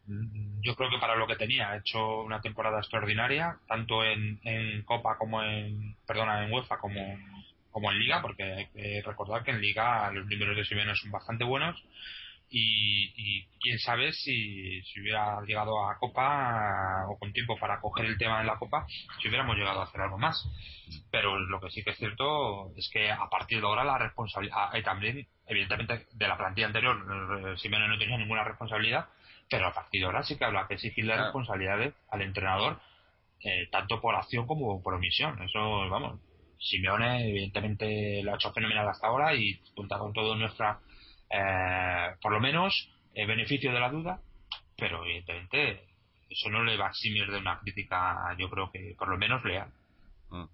Mm, yo creo que para lo que tenía ha hecho una temporada extraordinaria, tanto en, en Copa como en, perdona, en UEFA como, como en Liga, porque hay que recordar que en Liga los números de Simeone son bastante buenos y, quién sabe si, si hubiera llegado a Copa o con tiempo para coger el tema en la Copa, si hubiéramos llegado a hacer algo más. Pero lo que sí que es cierto es que a partir de ahora la responsabilidad, y también, evidentemente, de la plantilla anterior, Simeone no tenía ninguna responsabilidad, pero a partir de ahora sí que habrá que exigirle responsabilidades al entrenador, eh, tanto por acción como por omisión. Eso, vamos, Simeone evidentemente lo ha hecho fenomenal hasta ahora y cuenta con toda nuestra eh, por lo menos el beneficio de la duda, pero evidentemente eso no le va a eximir de una crítica, yo creo que por lo menos leal. Mm.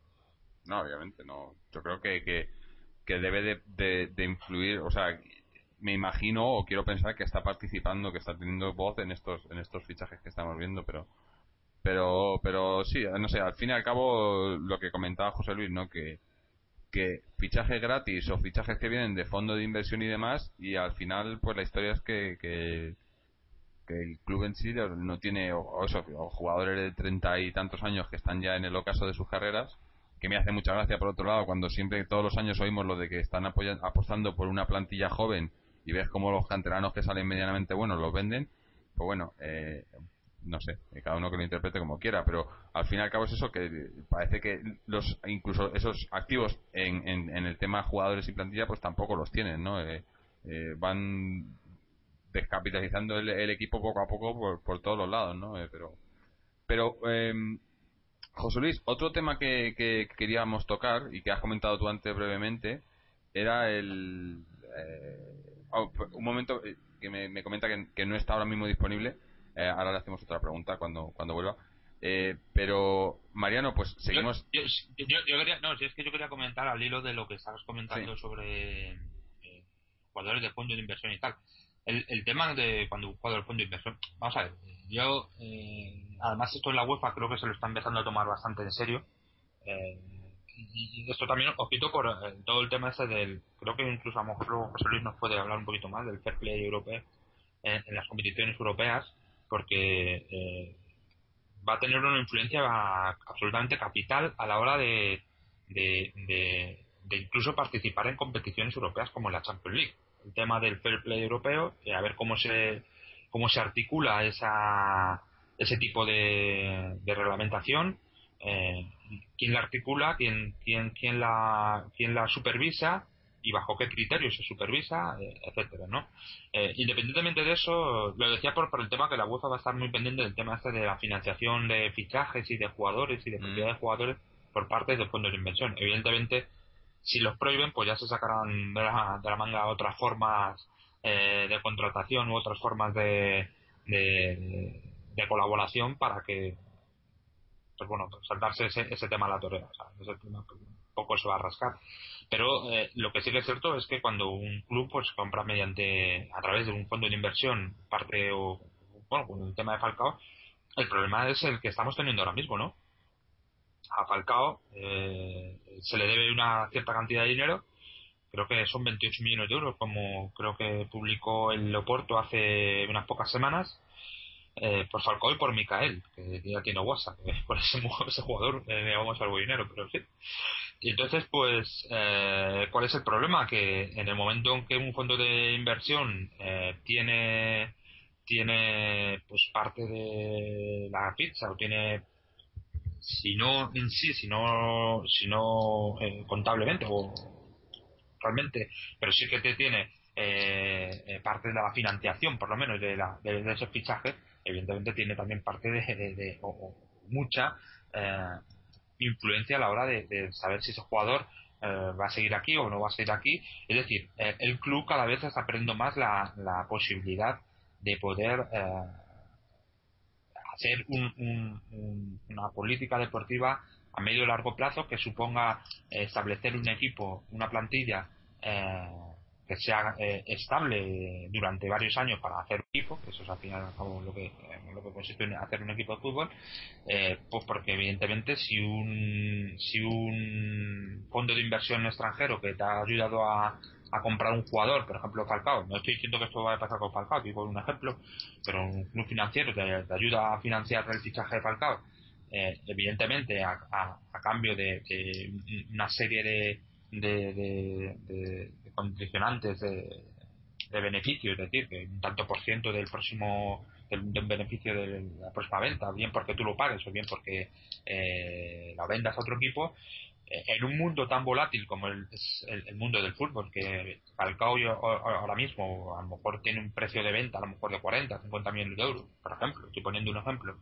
No, obviamente no. Yo creo que, que, debe de, influir, o sea, me imagino o quiero pensar que está participando, que está teniendo voz en estos en estos fichajes que estamos viendo, pero pero pero sí, no sé, al fin y al cabo lo que comentaba José Luis, ¿no? Que que fichajes gratis o fichajes que vienen de fondo de inversión y demás y al final pues la historia es que, que, el club en sí no tiene o, eso, jugadores de treinta y tantos años que están ya en el ocaso de sus carreras que me hace mucha gracia por otro lado cuando siempre todos los años oímos lo de que están apostando por una plantilla joven y ves cómo los canteranos que salen medianamente buenos los venden pues bueno eh, no sé, cada uno que lo interprete como quiera, pero al fin y al cabo es eso que parece que los incluso esos activos en, en, el tema jugadores y plantilla pues tampoco los tienen, ¿no? Eh, eh, van descapitalizando el, equipo poco a poco por, todos los lados, ¿no? Eh, pero, pero em, José Luis, otro tema que, que, queríamos tocar y que has comentado tú antes brevemente era el oh, un momento que me, me comenta que no está ahora mismo disponible eh, ahora le hacemos otra pregunta cuando, cuando vuelva. Eh, pero, Mariano, pues seguimos. Yo, quería, no, si es que yo quería comentar al hilo de lo que estabas comentando sobre eh, jugadores de fondo de inversión y tal. El, el tema de cuando un jugador de fondo de inversión, vamos a ver, yo, además, esto en la UEFA creo que se lo está empezando a tomar bastante en serio. y esto también ojito por todo el tema ese del. Creo que incluso a lo mejor José Luis nos puede hablar un poquito más del fair play europeo en las competiciones europeas porque eh, va a tener una influencia absolutamente capital a la hora de, de, incluso participar en competiciones europeas como la Champions League. El tema del fair play europeo, eh, a ver cómo se, cómo se articula esa, ese tipo de, reglamentación. Eh, quién la articula, quién, quién, quién, la, quién la supervisa y bajo qué criterios se supervisa, eh, etcétera, ¿no? Eh, independientemente de eso, lo decía por, por el tema que la UEFA va a estar muy pendiente del tema este de la financiación de fichajes y de jugadores y de propiedad de mm. jugadores por parte de fondos de inversión. Evidentemente, si los prohíben, pues ya se sacarán de la, de la manga otras formas eh, de contratación u otras formas de, de, de colaboración para que pues bueno, pues saltarse ese, ese tema a la torera. O sea, ese tema pues, un poco se va a rascar. Pero eh, lo que sí que es cierto es que cuando un club pues compra mediante, a través de un fondo de inversión, parte o, bueno, con el tema de Falcao, el problema es el que estamos teniendo ahora mismo, ¿no? A Falcao eh, se le debe una cierta cantidad de dinero, creo que son 28 millones de euros, como creo que publicó el Loporto hace unas pocas semanas, eh, por Falcao y por Micael, que ya tiene WhatsApp, por ese, ese jugador eh, le vamos algo de dinero, pero en Y entonces, pues, eh, ¿cuál es el problema? Que en el momento en que un fondo de inversión eh, tiene tiene pues parte de la pizza o tiene si no en sí si no si no contablemente o realmente pero sí que te tiene parte de la financiación por lo menos de, la, de esos fichajes evidentemente tiene también parte de, o, mucha eh, influencia a la hora de, saber si ese jugador eh, va a seguir aquí o no va a seguir aquí. Es decir, eh, el club cada vez está perdiendo más la, posibilidad de poder hacer una política deportiva a medio y largo plazo que suponga establecer un equipo, una plantilla que sea eh, estable durante varios años para hacer equipo, que eso es al final lo que, lo que consiste en hacer un equipo de fútbol, eh, pues porque evidentemente si un, si un fondo de inversión extranjero que te ha ayudado a, a comprar un jugador, por ejemplo Falcao, no estoy diciendo que esto vaya a pasar con Falcao, digo un ejemplo, pero un club financiero te, ayuda a financiar el fichaje de Falcao, eh, evidentemente a, a, cambio de una serie de de, de, condicionantes de, de beneficio, es decir, que un tanto por ciento del próximo del, beneficio de la próxima venta, bien porque tú lo pagues o bien porque eh, la vendas a otro equipo, eh, en un mundo tan volátil como el, es el, mundo del fútbol, que Falcao ahora mismo a lo mejor tiene un precio de venta a lo mejor de 40, 50 millones de euros, por ejemplo, estoy poniendo un ejemplo,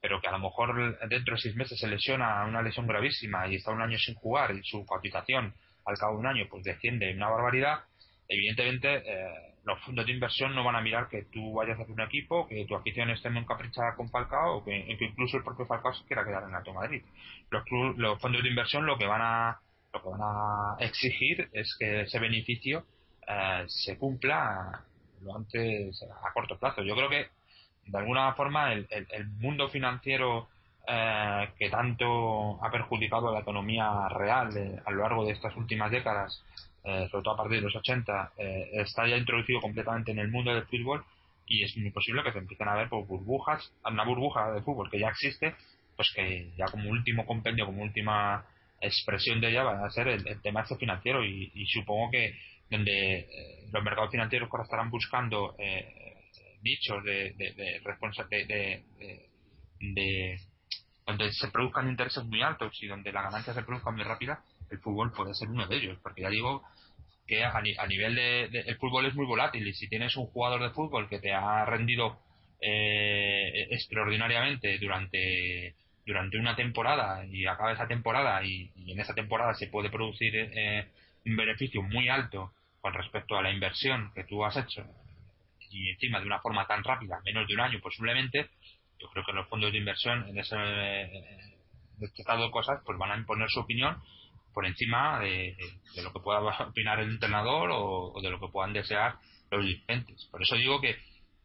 pero que a lo mejor dentro de seis meses se lesiona una lesión gravísima y está un año sin jugar y su cotización al cabo de un año pues desciende una barbaridad, evidentemente eh, los fondos de inversión no van a mirar que tú vayas a hacer un equipo, que tu afición esté muy encaprichada con Falcao o que, incluso el propio Falcao se quiera quedar en Alto Madrid. Los, los fondos de inversión lo que van a lo que van a exigir es que ese beneficio eh, se cumpla lo antes a corto plazo. Yo creo que de alguna forma el, el, mundo financiero eh, que tanto ha perjudicado a la economía real a lo largo de estas últimas décadas, eh, sobre todo a partir de los 80, eh, está ya introducido completamente en el mundo del fútbol y es muy posible que se empiecen a ver por pues, burbujas, una burbuja de fútbol que ya existe, pues que ya como último compendio, como última expresión de ella va a ser el, tema este financiero y, supongo que donde los mercados financieros ahora estarán buscando nichos de, de, de, de, donde se produzcan intereses muy altos y donde la ganancia se produzca muy rápida, el fútbol puede ser uno de ellos. Porque ya digo que a, nivel de, El fútbol es muy volátil y si tienes un jugador de fútbol que te ha rendido eh, extraordinariamente durante durante una temporada y acaba esa temporada y, en esa temporada se puede producir eh, un beneficio muy alto con respecto a la inversión que tú has hecho y encima de una forma tan rápida, menos de un año posiblemente, yo creo que los fondos de inversión en ese este estado de cosas pues van a imponer su opinión por encima de, lo que pueda opinar el entrenador o, de lo que puedan desear los dirigentes. Por eso digo que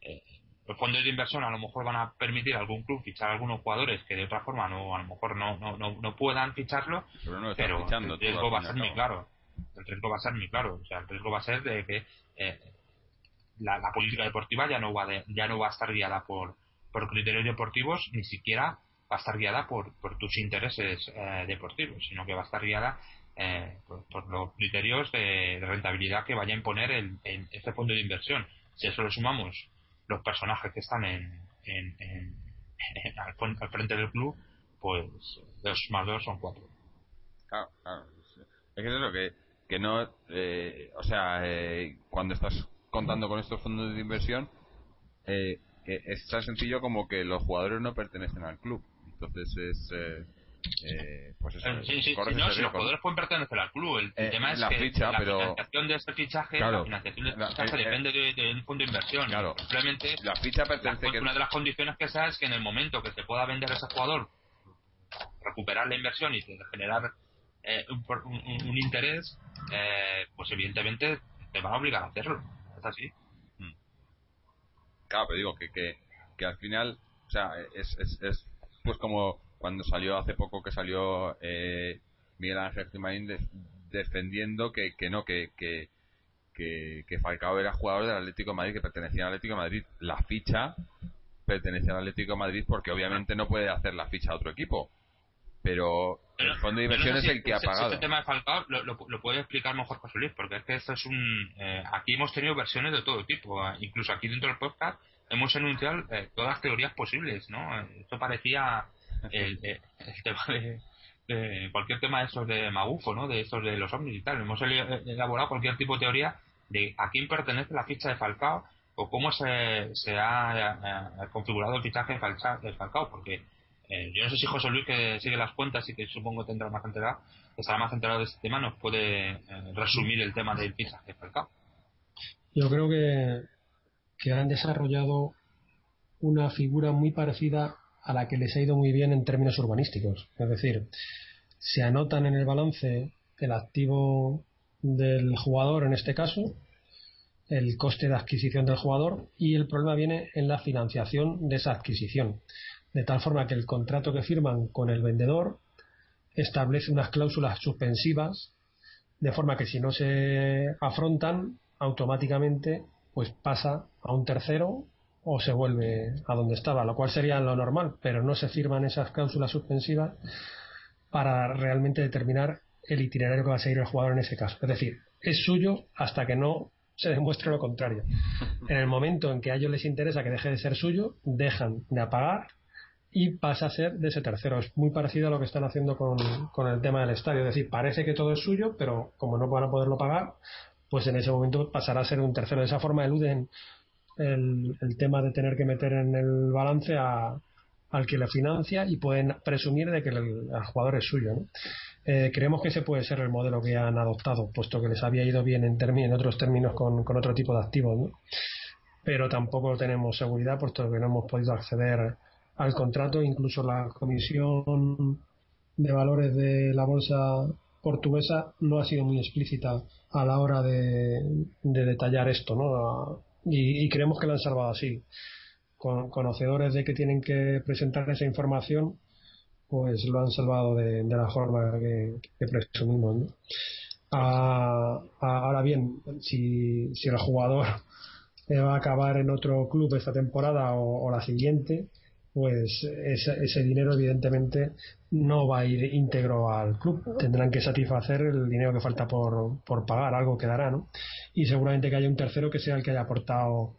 eh, los fondos de inversión a lo mejor van a permitir a algún club fichar a algunos jugadores que de otra forma no a lo mejor no no, no, puedan ficharlo, pero, el riesgo va a ser muy claro. El riesgo va a ser muy claro. O sea, el riesgo va a ser de que eh, la, política deportiva ya no va ya no va a estar guiada por, por criterios deportivos, ni siquiera va a estar guiada por, por tus intereses eh, deportivos, sino que va a estar guiada eh, por, los criterios de, rentabilidad que vaya a imponer el, este fondo de inversión. Si eso lo sumamos los personajes que están en, al, frente del club, pues 2 más 2 son 4. Claro, claro. Es que es lo que, que no. Eh, o sea, eh, cuando estás contando con estos fondos de inversión, eh, es tan sencillo como que los jugadores no pertenecen al club. Entonces es. Eh, eh, pues eso, sí, sí, no, si los jugadores pueden pertenecer al club. El, eh, tema es la que ficha, la pero... financiación de este fichaje, la financiación de este fichaje eh, depende de, de, un fondo de inversión. Claro. Simplemente, la ficha pertenece la, que... una de las condiciones que sea es que en el momento que se pueda vender a ese jugador, recuperar la inversión y generar eh, un, un, un, interés, eh, pues evidentemente te van a obligar a hacerlo. Es así. Claro, pero digo que, que, que al final, o sea, es, es, es pues como cuando salió hace poco que salió eh, Miguel Ángel de, defendiendo que, que no, que, que, que, Falcao era jugador del Atlético Madrid, que pertenecía al Atlético Madrid. La ficha pertenece al Atlético Madrid porque obviamente no puede hacer la ficha a otro equipo. Pero, el fondo de inversión no es el que ha pagado. Este tema de Falcao lo, lo, lo, puede explicar mejor José Luis, porque es que esto es un. Eh, aquí hemos tenido versiones de todo tipo. Eh, incluso aquí dentro del podcast hemos anunciado eh, todas las teorías posibles, ¿no? Esto parecía el, el, el tema de, de, cualquier tema de esos de magufo, ¿no? De estos de los ovnis y tal. Hemos elaborado cualquier tipo de teoría de a quién pertenece la ficha de Falcao o cómo se, se ha, ha configurado el fichaje de, Falca, de Falcao, porque eh, yo no sé si José Luis, que sigue las cuentas y que supongo tendrá más enterado, estará más enterado de este tema, nos puede eh, resumir el tema del fichaje Falcao. Yo creo que, que han desarrollado una figura muy parecida a la que les ha ido muy bien en términos urbanísticos. Es decir, se anotan en el balance el activo del jugador en este caso, el coste de adquisición del jugador y el problema viene en la financiación de esa adquisición. De tal forma que el contrato que firman con el vendedor establece unas cláusulas suspensivas de forma que si no se afrontan automáticamente pues pasa a un tercero o se vuelve a donde estaba, lo cual sería lo normal, pero no se firman esas cláusulas suspensivas para realmente determinar el itinerario que va a seguir el jugador en ese caso. Es decir, es suyo hasta que no se demuestre lo contrario. En el momento en que a ellos les interesa que deje de ser suyo, dejan de pagar y pasa a ser de ese tercero. Es muy parecido a lo que están haciendo con, con el tema del estadio. Es decir, parece que todo es suyo, pero como no van a poderlo pagar, pues en ese momento pasará a ser un tercero. De esa forma eluden el, el tema de tener que meter en el balance a, al que le financia y pueden presumir de que el, jugador es suyo. ¿no? Eh, creemos que ese puede ser el modelo que han adoptado, puesto que les había ido bien en, en otros términos con, con, otro tipo de activos. ¿no? Pero tampoco tenemos seguridad, puesto que no hemos podido acceder al contrato. Incluso la Comisión de Valores de la Bolsa portuguesa no ha sido muy explícita a la hora de, de detallar esto, ¿no? Y, creemos que lo han salvado así. Con, conocedores de que tienen que presentar esa información, pues lo han salvado de, la forma que, presumimos. ¿no? A, a, ahora bien, si, si el jugador va a acabar en otro club esta temporada o la siguiente, pues ese, ese, dinero evidentemente no va a ir íntegro al club. Tendrán que satisfacer el dinero que falta por, por pagar, algo quedará, ¿no? Y seguramente que haya un tercero que sea el que haya aportado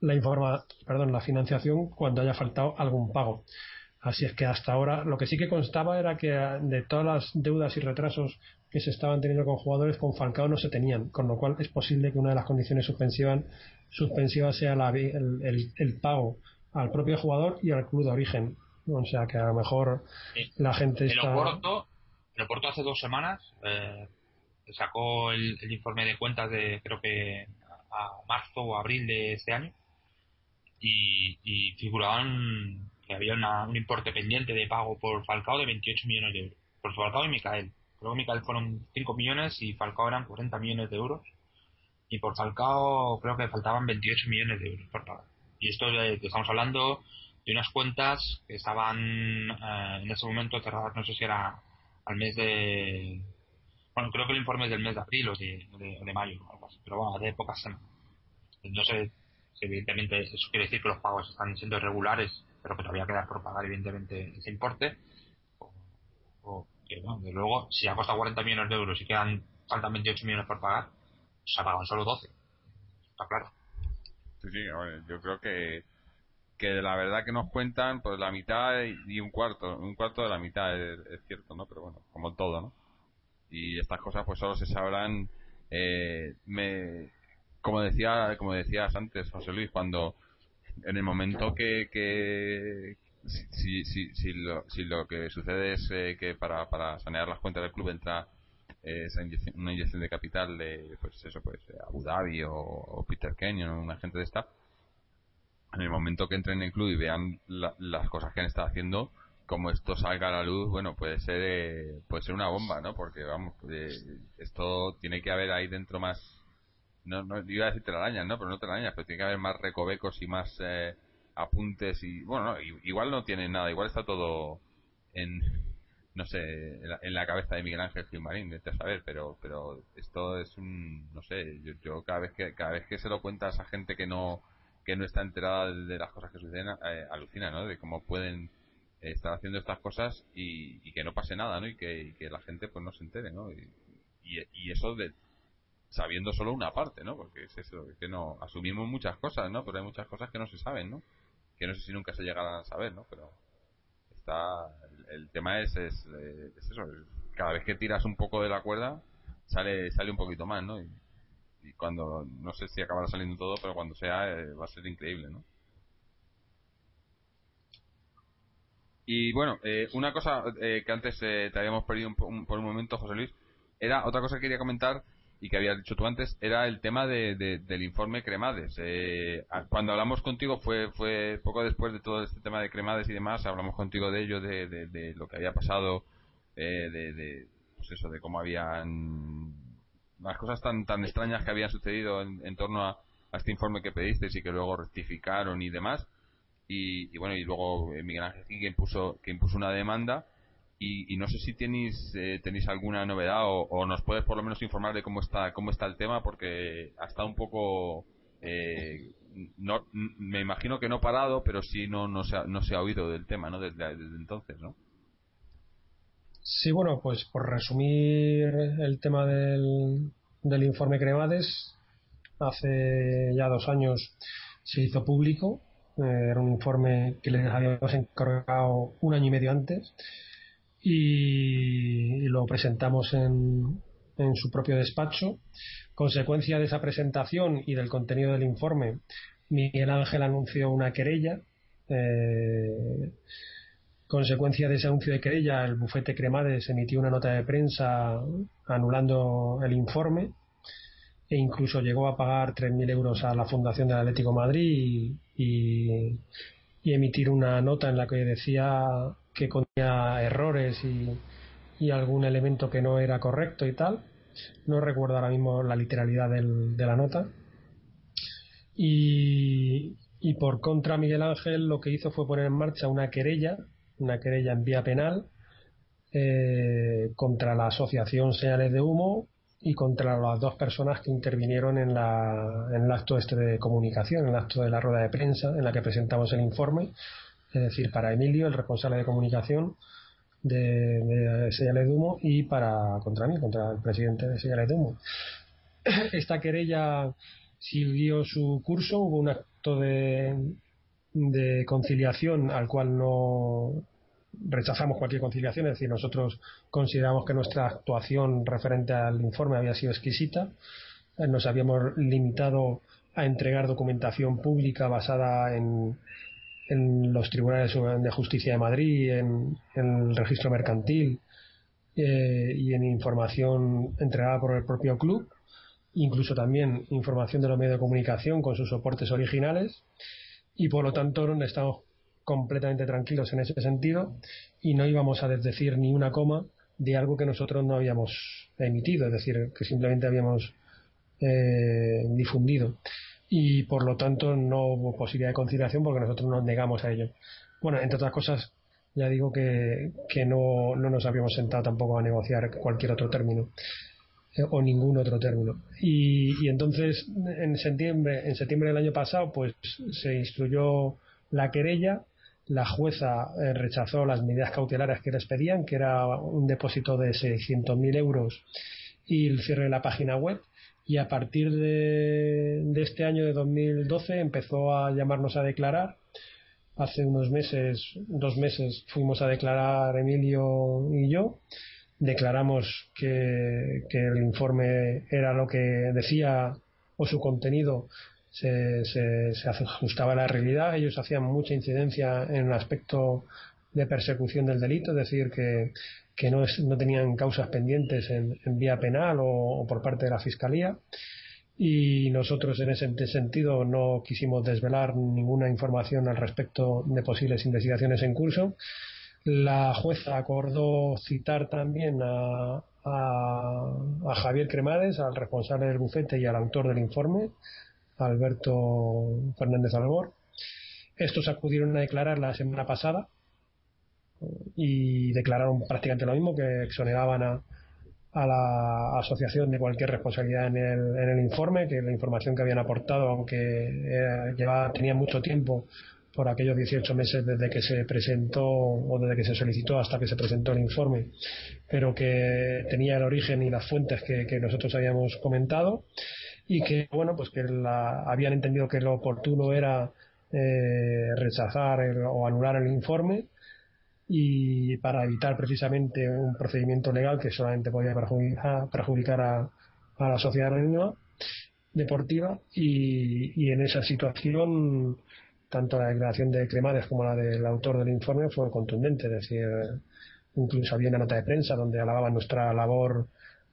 la informa, perdón, la financiación cuando haya faltado algún pago. Así es que hasta ahora lo que sí que constaba era que de todas las deudas y retrasos que se estaban teniendo con jugadores con Falcao no se tenían, con lo cual es posible que una de las condiciones suspensivas, suspensivas sea la, el pago al propio jugador y al club de origen. O sea que a lo mejor sí. la gente está. En Oporto, en Oporto hace dos semanas eh, sacó el, el, informe de cuentas de creo que a marzo o abril de este año y, y figuraban que había una, un importe pendiente de pago por Falcao de 28 millones de euros. Por Falcao y Micael. Creo que Micael fueron 5 millones y Falcao eran 40 millones de euros. Y por Falcao creo que faltaban 28 millones de euros por pagar. Y esto que estamos hablando de unas cuentas que estaban eh, en ese momento cerradas, no sé si era al mes de. Bueno, creo que el informe es del mes de abril o de, de, de mayo, algo así, pero bueno, de pocas semanas. No sé si evidentemente eso quiere decir que los pagos están siendo irregulares, pero que todavía queda por pagar evidentemente ese importe. O, o que, bueno, de luego, si ha costado 40 millones de euros y quedan faltan 28 millones por pagar, se ha solo 12. Está claro. Sí, sí, yo creo que que la verdad que nos cuentan pues la mitad y un cuarto, un cuarto de la mitad es, cierto, ¿no? Pero bueno, como todo, ¿no? Y estas cosas pues solo se sabrán, eh, me, como decía, como decías antes, José Luis, cuando en el momento que, que si, si, si, lo, si lo que sucede es eh, que para, para sanear las cuentas del club entra eh, una inyección de capital de pues eso pues Abu Dhabi o, Peter Kenyon o una gente de esta en el momento que entren en el club y vean las cosas que han estado haciendo, como esto salga a la luz, bueno, puede ser eh, puede ser una bomba, ¿no? Porque vamos, eh, esto tiene que haber ahí dentro más no, no iba a decir telarañas, ¿no? Pero no telarañas, pero tiene que haber más recovecos y más eh, apuntes y bueno, igual no tiene nada, igual está todo en no sé, en la, cabeza de Miguel Ángel Gilmarín, de saber, pero pero esto es un no sé, yo, yo cada vez que cada vez que se lo cuentas a gente que no que no está enterada de las cosas que suceden, eh, alucina, ¿no? De cómo pueden eh, estar haciendo estas cosas y, que no pase nada, ¿no? Y que, la gente pues no se entere, ¿no? Y, y, eso de sabiendo solo una parte, ¿no? Porque es eso, que no asumimos muchas cosas, ¿no? Pero hay muchas cosas que no se saben, ¿no? Que no sé si nunca se llegarán a saber, ¿no? Pero está el, tema es, es, eh, es eso, cada vez que tiras un poco de la cuerda sale sale un poquito más, ¿no? Y, cuando, no sé si acabará saliendo todo, pero cuando sea eh, va a ser increíble, ¿no? Y bueno, eh, una cosa eh, que antes te habíamos perdido por un momento, José Luis, era otra cosa que quería comentar y que habías dicho tú antes, era el tema de, del informe Cremades. cuando hablamos contigo fue fue poco después de todo este tema de Cremades y demás, hablamos contigo de ello, de, de, lo que había pasado, de, de, pues eso, de cómo habían las cosas tan tan extrañas que habían sucedido en, torno a, este informe que pedisteis y que luego rectificaron y demás y, bueno y luego eh, Miguel Ángel que impuso que impuso una demanda y, no sé si tenéis eh, tenéis alguna novedad o, nos puedes por lo menos informar de cómo está cómo está el tema porque ha estado un poco eh, no me imagino que no parado pero sí no no se ha, no se ha oído del tema no desde, entonces no Sí, bueno, pues por resumir el tema del, del informe Cremades, hace ya dos años se hizo público. Eh, era un informe que les habíamos encargado un año y medio antes y, lo presentamos en, en su propio despacho. Consecuencia de esa presentación y del contenido del informe, Miguel Ángel anunció una querella. Eh, consecuencia de ese anuncio de querella, el bufete Cremades emitió una nota de prensa anulando el informe e incluso llegó a pagar 3.000 euros a la Fundación del Atlético Madrid y, emitir una nota en la que decía que contenía errores y, algún elemento que no era correcto y tal. No recuerdo ahora mismo la literalidad de la nota. Y, y por contra Miguel Ángel lo que hizo fue poner en marcha una querella una querella en vía penal eh, contra la asociación Señales de Humo y contra las dos personas que intervinieron en, la, en el acto este de comunicación, en el acto de la rueda de prensa en la que presentamos el informe, es decir, para Emilio, el responsable de comunicación de, Señales de y para contra mí, contra el presidente de Señales de Humo. Esta querella siguió su curso, hubo un acto de, de conciliación al cual no rechazamos cualquier conciliación, es decir, nosotros consideramos que nuestra actuación referente al informe había sido exquisita, nos habíamos limitado a entregar documentación pública basada en, en los tribunales de justicia de Madrid, en, el registro mercantil eh, y en información entregada por el propio club, incluso también información de los medios de comunicación con sus soportes originales y por lo tanto estamos completamente tranquilos en ese sentido y no íbamos a desdecir ni una coma de algo que nosotros no habíamos emitido, es decir, que simplemente habíamos eh, difundido y por lo tanto no hubo posibilidad de conciliación porque nosotros nos negamos a ello. Bueno, entre otras cosas, ya digo que, que no, no nos habíamos sentado tampoco a negociar cualquier otro término o ningún otro término. Y, entonces, en septiembre, en septiembre del año pasado, pues se instruyó la querella. La jueza eh, rechazó las medidas cautelares que les pedían, que era un depósito de 600.000 euros y el cierre de la página web. Y a partir de, de este año de 2012 empezó a llamarnos a declarar hace unos meses, dos meses, fuimos a declarar Emilio y yo. Declaramos que, el informe era lo que decía o su contenido se, se, ajustaba a la realidad. Ellos hacían mucha incidencia en el aspecto de persecución del delito, es decir, que, que no, no tenían causas pendientes en, vía penal o, por parte de la Fiscalía y nosotros en ese sentido no quisimos desvelar ninguna información al respecto de posibles investigaciones en curso. La jueza acordó citar también a, a, Javier Cremades, al responsable del bufete y al autor del informe, Alberto Fernández Albor. Estos acudieron a declarar la semana pasada y declararon prácticamente lo mismo, que exoneraban a, la asociación de cualquier responsabilidad en el, en el informe, que la información que habían aportado, aunque llevaba, tenía mucho tiempo por aquellos 18 meses desde que se presentó o desde que se solicitó hasta que se presentó el informe, pero que tenía el origen y las fuentes que, que nosotros habíamos comentado y que, bueno, pues que la, habían entendido que lo oportuno era eh, rechazar o anular el informe y para evitar precisamente un procedimiento legal que solamente podía perjudicar, a, la sociedad deportiva y, en esa situación tanto la declaración de Cremades como la del autor del informe fue contundente, es decir, incluso había una nota de prensa donde alababan nuestra labor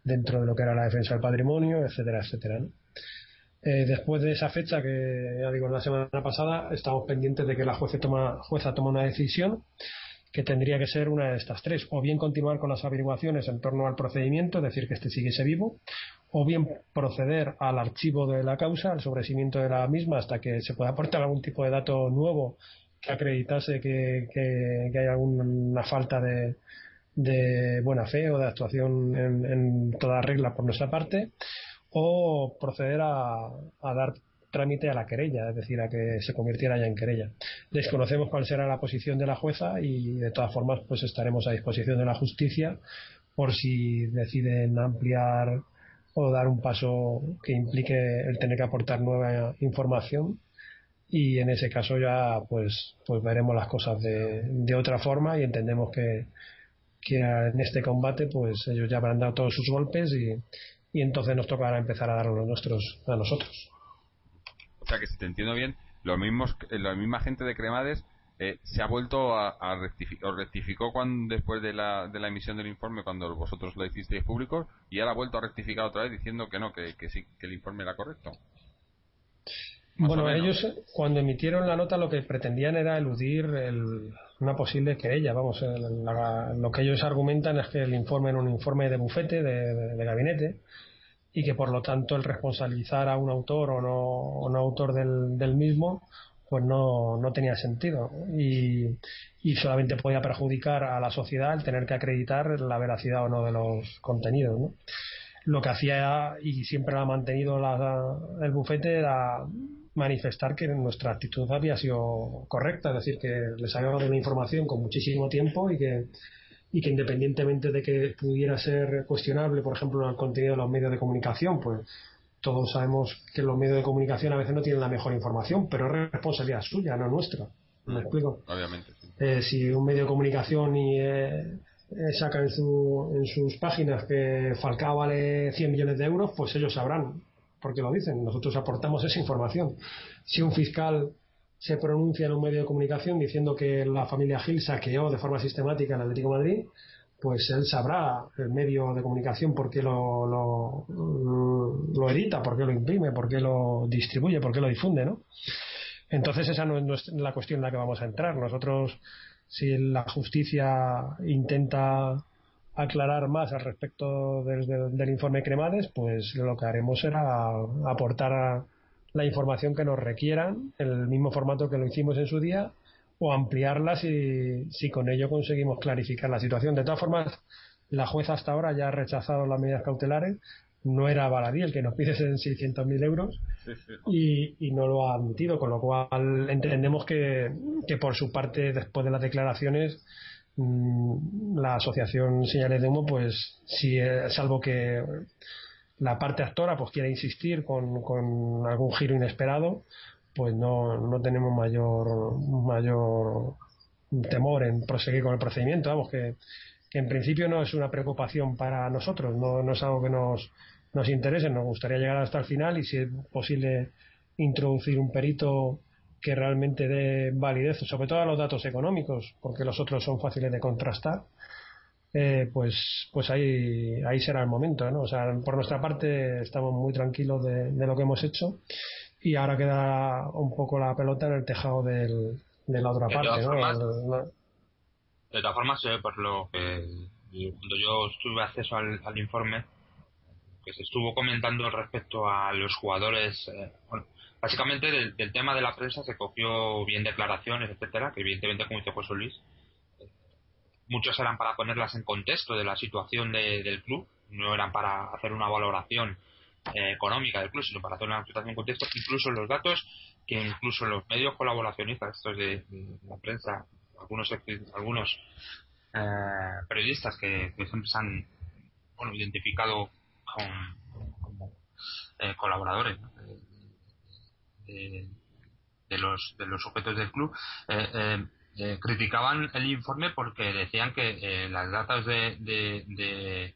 dentro de lo que era la defensa del patrimonio, etcétera, etcétera. Eh, después de esa fecha, que ya digo, la semana pasada, estamos pendientes de que la jueza toma, jueza toma una decisión que tendría que ser una de estas tres, o bien continuar con las averiguaciones en torno al procedimiento, es decir, que este siguiese vivo, o bien proceder al archivo de la causa, al sobrecimiento de la misma, hasta que se pueda aportar algún tipo de dato nuevo que acreditase que, que, hay alguna falta de, de, buena fe o de actuación en, en, toda regla por nuestra parte, o proceder a, a dar trámite a la querella, es decir, a que se convirtiera ya en querella. Desconocemos cuál será la posición de la jueza y de todas formas pues estaremos a disposición de la justicia por si deciden ampliar o dar un paso que implique el tener que aportar nueva información y en ese caso ya pues pues veremos las cosas de, de otra forma y entendemos que, que en este combate pues ellos ya habrán dado todos sus golpes y, y entonces nos tocará empezar a dar los nuestros a nosotros sea que si te entiendo bien, los mismos, eh, la misma gente de Cremades eh, se ha vuelto a, rectificar, rectificó cuando, después de la, de la emisión del informe cuando vosotros lo hicisteis público y ahora ha vuelto a rectificar otra vez diciendo que no, que, que sí, que el informe era correcto. bueno, ellos cuando emitieron la nota lo que pretendían era eludir una posible querella. Vamos, lo que ellos argumentan es que el informe era un informe de bufete, de gabinete, y que por lo tanto el responsabilizar a un autor o no, no autor del, del, mismo pues no, no tenía sentido y, y, solamente podía perjudicar a la sociedad el tener que acreditar la veracidad o no de los contenidos ¿no? lo que hacía y siempre lo ha mantenido la, el bufete era manifestar que nuestra actitud había sido correcta, es decir, que les habíamos dado una información con muchísimo tiempo y que y que independientemente de que pudiera ser cuestionable, por ejemplo, el contenido de los medios de comunicación, pues todos sabemos que los medios de comunicación a veces no tienen la mejor información, pero es responsabilidad suya, no nuestra. ¿Me explico? Obviamente. Eh, si un medio de comunicación y, eh, eh, saca en, su, en sus páginas que Falcao vale 100 millones de euros, pues ellos sabrán, porque lo dicen. Nosotros aportamos esa información. Si un fiscal se pronuncia en un medio de comunicación diciendo que la familia Gil saqueó de forma sistemática el Atlético Madrid, pues él sabrá el medio de comunicación por qué lo, lo, lo edita, por qué lo imprime, por qué lo distribuye, por qué lo difunde, ¿no? Entonces esa no es la cuestión en la que vamos a entrar. Nosotros, si la justicia intenta aclarar más al respecto del, del informe Cremades, pues lo que haremos será aportar a, la información que nos requieran en el mismo formato que lo hicimos en su día o ampliarla si, si con ello conseguimos clarificar la situación. De todas formas, la jueza hasta ahora ya ha rechazado las medidas cautelares. No era baladí el que nos pide 600.000 euros y, y, no lo ha admitido, con lo cual entendemos que, que por su parte, después de las declaraciones, mm, la asociación Señales de Humo, pues, si, salvo que la parte actora pues quiere insistir con, con algún giro inesperado, pues no, no tenemos mayor mayor temor en proseguir con el procedimiento. Vamos, que, que en principio no es una preocupación para nosotros, no, no es algo que nos, nos interese, nos gustaría llegar hasta el final y si es posible introducir un perito que realmente dé validez, sobre todo a los datos económicos, porque los otros son fáciles de contrastar, eh, pues, pues ahí, ahí será el momento. ¿no? O sea, por nuestra parte estamos muy tranquilos de, lo que hemos hecho y ahora queda un poco la pelota en el tejado del, de la otra parte. ¿no? de todas formas, eh, por lo que cuando yo tuve acceso al, al informe, que se estuvo comentando respecto a los jugadores, eh, bueno, básicamente del, tema de la prensa se cogió bien declaraciones, etcétera, que evidentemente, como dice José Luis, eh, muchos eran para ponerlas en contexto de la situación del club, no eran para hacer una valoración eh, económica del club, sino para hacer una situación en contexto, incluso los datos que incluso los medios colaboracionistas, estos de, la prensa, algunos algunos periodistas que, siempre se han bueno, identificado como colaboradores de, los, de los objetos del club, eh, eh, eh, criticaban el informe porque decían que las datas de, de,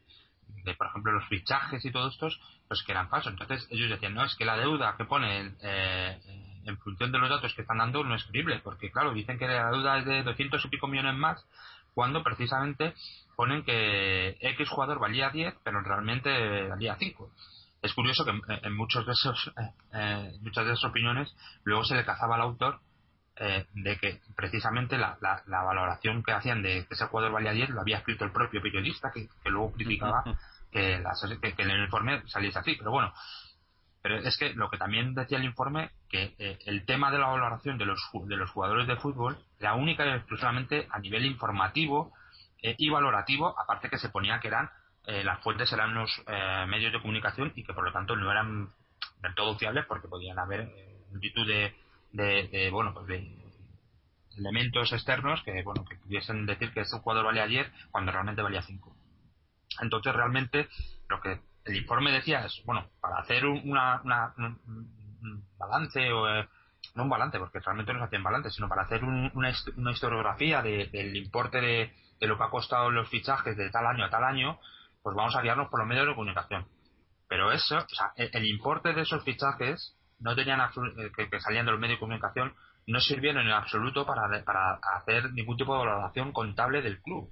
por ejemplo, los fichajes y todos estos, pues que eran falsos. Entonces ellos decían, no, es que la deuda que ponen en función de los datos que están dando no es creíble, porque claro, dicen que la deuda es de 200 y pico millones más, cuando precisamente ponen que X jugador valía 10, pero realmente valía 5 es curioso que en, muchos de esos eh, eh, muchas de esas opiniones luego se le cazaba al autor eh, de que precisamente la, la, valoración que hacían de que ese jugador valía 10 lo había escrito el propio periodista que, luego criticaba que, que, en el informe saliese así pero bueno. Pero es que lo que también decía el informe que el tema de la valoración de los de los jugadores de fútbol era única y exclusivamente a nivel informativo y valorativo aparte que se ponía que eran eh, las fuentes eran los eh, medios de comunicación y que por lo tanto no eran del todo fiables porque podían haber eh, multitud de, de, bueno pues de elementos externos que bueno que pudiesen decir que ese jugador valía 10 cuando realmente valía 5 entonces realmente lo que el informe decía es bueno para hacer una, un, balance o no un balance porque realmente no se hacían balance sino para hacer una, una historiografía del importe de, de lo que ha costado los fichajes de tal año a tal año pues vamos a guiarnos por los medios de comunicación. Pero eso, o sea, el, importe de esos fichajes no tenían eh, que, salían de los medios de comunicación no sirvieron en absoluto para, para hacer ningún tipo de valoración contable del club.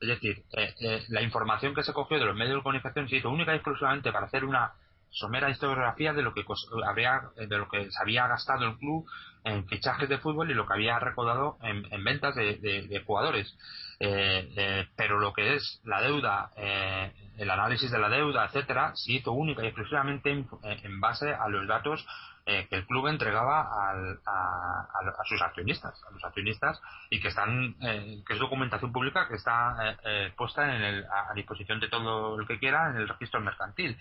Es decir, eh, eh, la información que se cogió de los medios de comunicación se hizo única y exclusivamente para hacer una somera historiografía de lo que habría, de lo que se había gastado el club en fichajes de fútbol y lo que había recaudado en, ventas de jugadores. Eh, eh, pero lo que es la deuda, eh, el análisis de la deuda, etcétera, se hizo única y exclusivamente en, base a los datos que el club entregaba a, sus accionistas, a los accionistas y que están, que es documentación pública que está puesta en el, a disposición de todo el que quiera en el registro mercantil.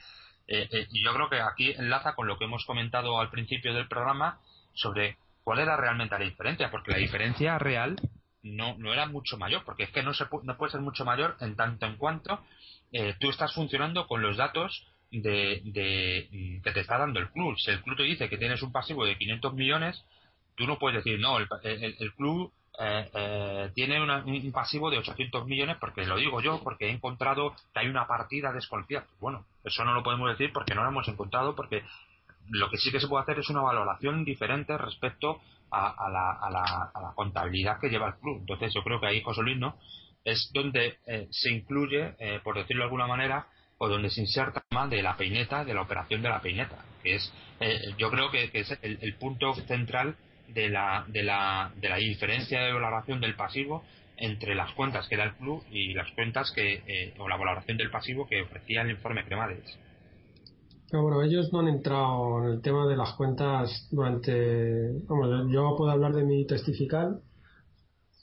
y yo creo que aquí enlaza con lo que hemos comentado al principio del programa sobre cuál era realmente la diferencia, porque la diferencia real no, no era mucho mayor, porque es que no, se no puede ser mucho mayor en tanto en cuanto eh, tú estás funcionando con los datos de, de, que te está dando el club. Si el club te dice que tienes un pasivo de 500 millones, tú no puedes decir, no, el, el, club eh, eh, tiene un pasivo de 800 millones porque lo digo yo, porque he encontrado que hay una partida desconfiada. Bueno, eso no lo podemos decir porque no lo hemos encontrado, porque lo que sí que se puede hacer es una valoración diferente respecto a, la, a, la, a, la, contabilidad que lleva el club. Entonces yo creo que ahí, José Luis, ¿no? es donde eh, se incluye, eh, por decirlo de alguna manera, o donde se inserta tema de la peineta, de la operación de la peineta, que es, eh, yo creo que, es el, punto central de la, de, la, de la diferencia de valoración del pasivo entre las cuentas que da el club y las cuentas que, o la valoración del pasivo que ofrecía el informe Cremades bueno, ellos no han entrado en el tema de las cuentas durante. Vamos, yo puedo hablar de mi testifical.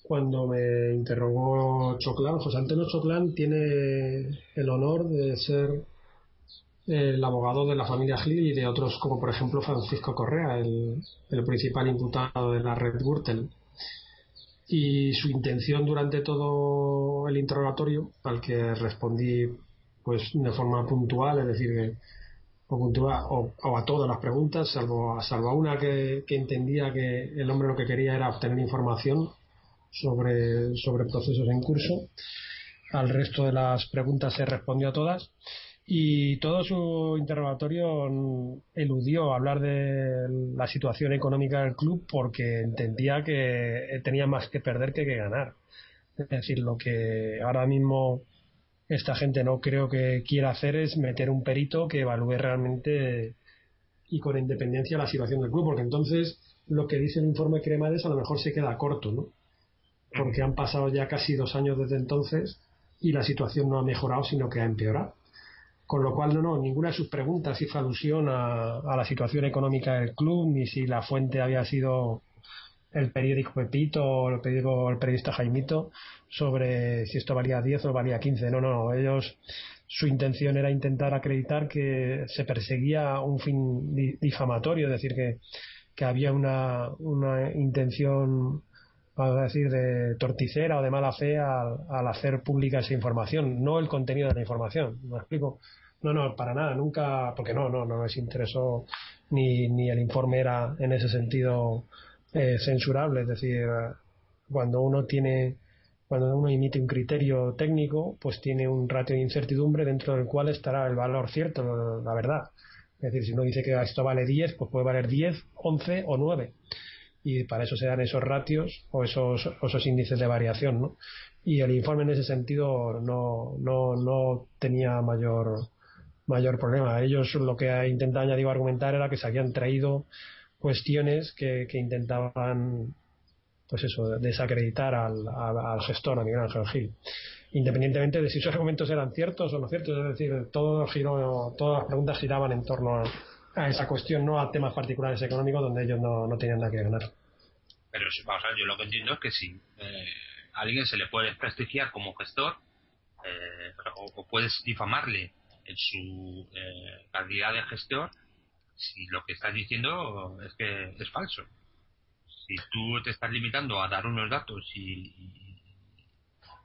Cuando me interrogó Choclán, José Antonio Choclán tiene el honor de ser el abogado de la familia Gil y de otros, como por ejemplo Francisco Correa, el, principal imputado de la red Gürtel. Y su intención durante todo el interrogatorio, al que respondí pues de forma puntual, es decir, que o, a todas las preguntas, salvo, salvo a una que, entendía que el hombre lo que quería era obtener información sobre, sobre procesos en curso. Al resto de las preguntas se respondió a todas y todo su interrogatorio eludió hablar de la situación económica del club porque entendía que tenía más que perder que que ganar. Es decir, lo que ahora mismo esta gente no creo que quiera hacer es meter un perito que evalúe realmente y con independencia la situación del club, porque entonces lo que dice el informe Cremades a lo mejor se queda corto, ¿no? Porque han pasado ya casi dos años desde entonces y la situación no ha mejorado, sino que ha empeorado. Con lo cual, no, no, ninguna de sus preguntas hizo alusión a, la situación económica del club, ni si la fuente había sido el periódico Pepito o el, periódico, el periodista Jaimito sobre si esto valía 10 o valía 15. No, no, ellos, su intención era intentar acreditar que se perseguía un fin difamatorio, es decir, que, que había una, una intención vamos a decir, de torticera o de mala fe al, al, hacer pública esa información, no el contenido de la información. ¿Me explico? No, no, para nada, nunca, porque no, no, no les interesó ni, ni el informe era en ese sentido eh, censurable, es decir, cuando uno tiene, cuando uno emite un criterio técnico, pues tiene un ratio de incertidumbre dentro del cual estará el valor cierto, la verdad. Es decir, si uno dice que esto vale 10, pues puede valer 10, 11 o 9 y para eso se dan esos ratios o esos, esos índices de variación, ¿no? Y el informe en ese sentido no, no, no tenía mayor, mayor problema. Ellos lo que intentaban, ya digo, argumentar era que se habían traído cuestiones que, intentaban, pues eso, desacreditar al, al, gestor, a Miguel Ángel Gil. Independientemente de si esos argumentos eran ciertos o no ciertos, es decir, todo todas las preguntas giraban en torno a, a esa cuestión, no a temas particulares económicos donde ellos no, no tenían nada que ganar. Pero yo lo que entiendo es que si eh, a alguien se le puede prestigiar como gestor eh, o, puedes difamarle en su eh, calidad de gestor si lo que estás diciendo es que es falso. Si tú te estás limitando a dar unos datos y,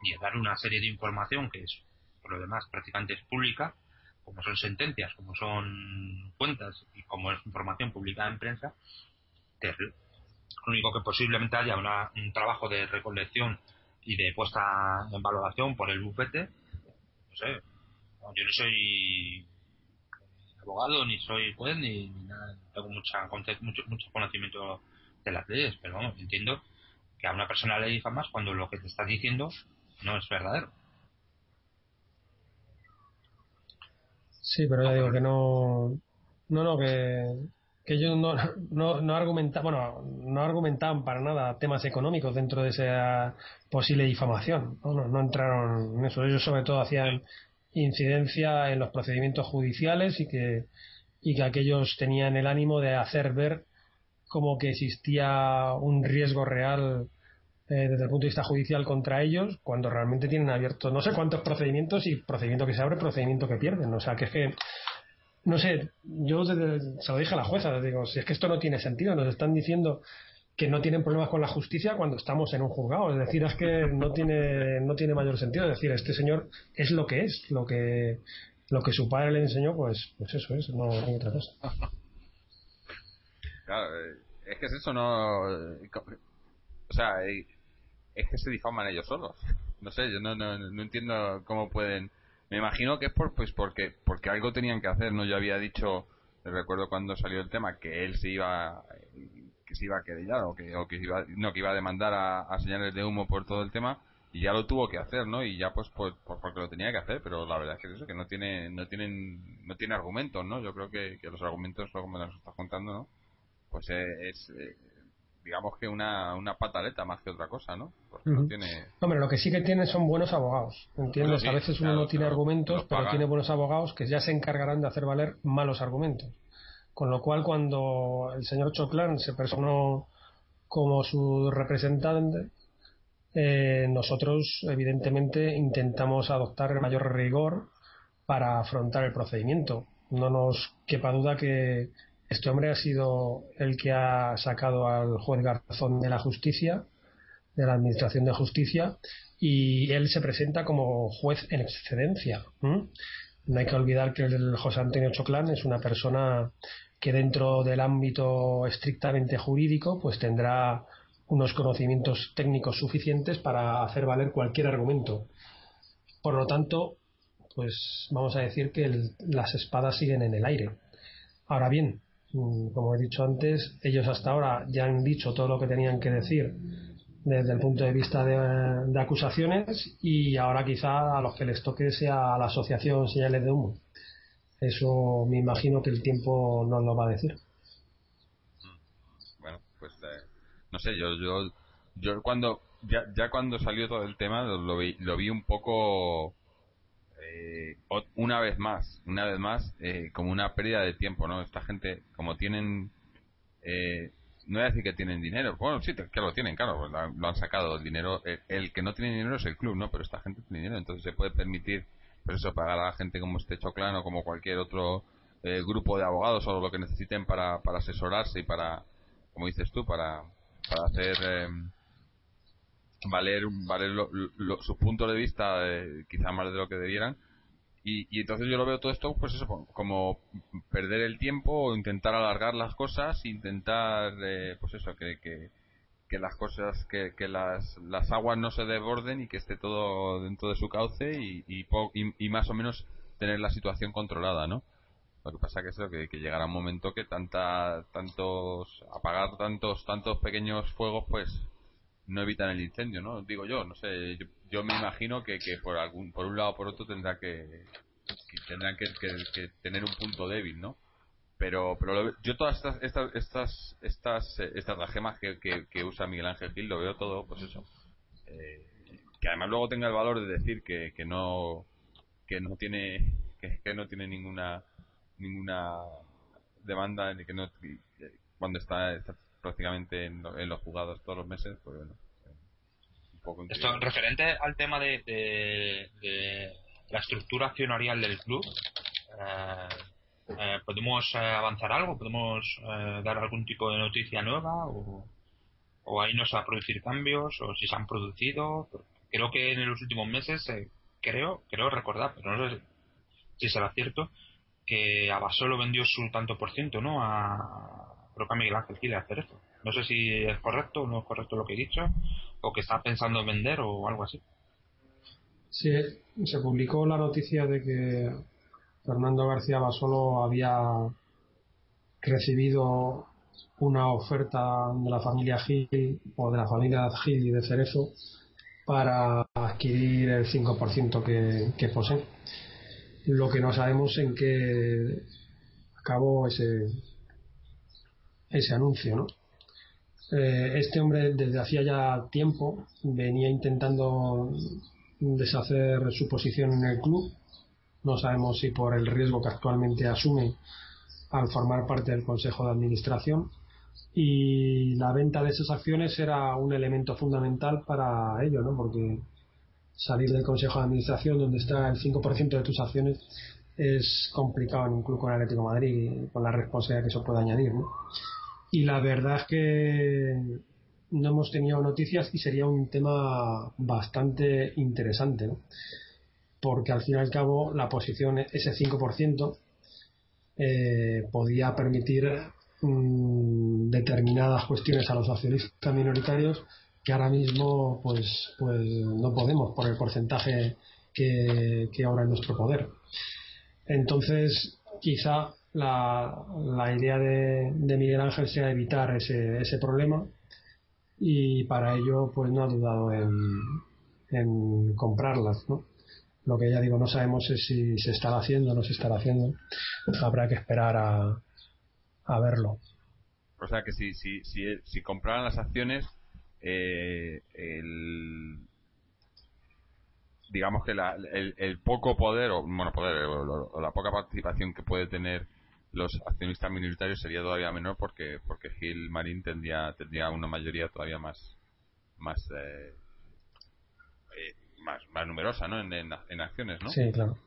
y, a dar una serie de información que es por lo demás prácticamente es pública, como son sentencias, como son cuentas y como es información publicada en prensa, lo único que posiblemente haya un trabajo de recolección y de puesta en valoración por el bufete, no sé, yo no soy abogado, ni soy juez, ni, nada, tengo mucha, mucho, mucho conocimiento de las leyes, pero vamos, entiendo que a una persona le difamas cuando lo que te está diciendo no es verdadero. Sí, pero ya digo que no. No, no, que, que ellos no, no, no argumentaban, bueno, no argumentaban para nada temas económicos dentro de esa posible difamación. No, no, no entraron en eso. Ellos, sobre todo, hacían incidencia en los procedimientos judiciales y que, y que aquellos tenían el ánimo de hacer ver como que existía un riesgo real eh, desde el punto de vista judicial contra ellos cuando realmente tienen abierto no sé cuántos procedimientos y procedimiento que se abre, procedimiento que pierden. O sea, que es que, no sé, yo se lo dije a la jueza, digo, si es que esto no tiene sentido, nos están diciendo que no tienen problemas con la justicia cuando estamos en un juzgado. Es decir, es que no tiene, no tiene mayor sentido. Es decir, este señor es lo que es, lo que, lo que su padre le enseñó, pues, pues eso es, no, hay otra cosa. Claro, eh, es que es eso, no. O sea, es que se difaman ellos solos. No sé, yo no, no, no entiendo cómo pueden. Me imagino que es por, pues porque, porque algo tenían que hacer, ¿no? Yo había dicho, recuerdo cuando salió el tema, que él se iba, que se iba a querellar o que, o que iba, no, que iba a demandar a, señales de humo por todo el tema y ya lo tuvo que hacer, ¿no? Y ya pues por, porque lo tenía que hacer, pero la verdad es que es eso, que no tiene, no tienen, no tiene argumentos, ¿no? Yo creo que, que los argumentos, como nos estás contando, ¿no? Pues es, eh, digamos que una, una pataleta más que otra cosa, ¿no? Porque no tiene... Hombre, lo que sí que tiene son buenos abogados, ¿entiendes? a veces uno no tiene argumentos, pero tiene buenos abogados que ya se encargarán de hacer valer malos argumentos. Con lo cual, cuando el señor Choclan se personó como su representante, eh, nosotros, evidentemente, intentamos adoptar el mayor rigor para afrontar el procedimiento. No nos quepa duda que este hombre ha sido el que ha sacado al juez Garzón de la justicia, de la Administración de Justicia, y él se presenta como juez en excedencia. No hay que olvidar que el José Antonio Choclán es una persona que dentro del ámbito estrictamente jurídico pues tendrá unos conocimientos técnicos suficientes para hacer valer cualquier argumento. Por lo tanto, pues vamos a decir que las espadas siguen en el aire. Ahora bien, mm, como he dicho antes, ellos hasta ahora ya han dicho todo lo que tenían que decir desde el punto de vista de, acusaciones y ahora quizá a los que les toque sea a la asociación señales de humo. Eso me imagino que el tiempo nos lo va a decir. Bueno, pues eh, no sé, yo, yo, yo cuando ya, ya cuando salió todo el tema lo, vi, lo vi un poco eh, una vez más, una vez más eh, como una pérdida de tiempo, ¿no? Esta gente como tienen eh, no voy a decir que tienen dinero. Bueno, sí, que lo tienen, claro, pues lo han sacado el dinero. El, que no tiene dinero es el club, ¿no? Pero esta gente tiene dinero, entonces se puede permitir, pues eso, pagar a la gente como este Choclan o como cualquier otro eh, grupo de abogados o lo que necesiten para, para asesorarse y para, como dices tú, para, para hacer eh, valer, valer sus puntos de vista, eh, quizá más de lo que debieran. Y, entonces yo lo veo todo esto, pues eso, como perder el tiempo o intentar alargar las cosas, intentar, eh, pues eso, que, que, las cosas, que, que las, las aguas no se desborden y que esté todo dentro de su cauce y, y, más o menos tener la situación controlada, ¿no? Lo que pasa que es que, que llegará un momento que tanta, tantos, apagar tantos, tantos pequeños fuegos, pues no evitan el incendio, ¿no? Digo yo, no sé, yo, me imagino que, que por algún por un lado o por otro tendrá que, tendrán que, tener un punto débil, ¿no? Pero pero yo todas estas estas estas estas eh, estratagemas que, que, usa Miguel Ángel Gil lo veo todo, pues eso, eh, que además luego tenga el valor de decir que, que no que no tiene que, no tiene ninguna ninguna demanda que no cuando está, está prácticamente en, los jugados todos los meses, pues bueno. Un poco Esto, referente al tema de, de, la estructura accionarial del club, eh, eh, ¿podemos eh, avanzar algo? ¿Podemos dar algún tipo de noticia nueva? ¿O, o ahí no a producir cambios? ¿O si se han producido? Creo que en los últimos meses, creo, creo recordar, pero no sé si será cierto, que Abasolo vendió su tanto por ciento, ¿no? A, propio Miguel Ángel quiere hacer esto. No sé si es correcto o no es correcto lo que he dicho, o que está pensando en vender o algo así. Sí, se publicó la noticia de que Fernando García Basolo había recibido una oferta de la familia Gil o de la familia Gil y de Cerezo para adquirir el 5% que, que posee. Lo que no sabemos en qué acabó ese, ese anuncio, ¿no? Eh, este hombre desde hacía ya tiempo venía intentando deshacer su posición en el club. No sabemos si por el riesgo que actualmente asume al formar parte del Consejo de Administración. Y la venta de esas acciones era un elemento fundamental para ello, ¿no? Porque salir del Consejo de Administración, donde está el 5% de tus acciones, es complicado en un club con Atlético Madrid, con la responsabilidad que eso puede añadir, ¿no? y la verdad es que no hemos tenido noticias y sería un tema bastante interesante, ¿no? Porque al fin y al cabo la posición, ese 5%, eh, podía permitir mm, determinadas cuestiones a los accionistas minoritarios que ahora mismo pues, pues no podemos por el porcentaje que, que ahora en nuestro poder. Entonces, quizá la, la idea de, de, Miguel Ángel sea evitar ese, ese problema y para ello pues no ha dudado en, en comprarlas ¿no? Lo que ya digo no sabemos es si se estará haciendo o no se estará haciendo. Habrá que esperar a, a verlo. O sea que si si si, si compraran las acciones eh, el digamos que la, el, el, poco poder o bueno poder o, la poca participación que puede tener los accionistas minoritarios sería todavía menor porque porque Gil Marín tendría tendría una mayoría todavía más más eh, más, más numerosa ¿no? En, en, acciones ¿no? sí claro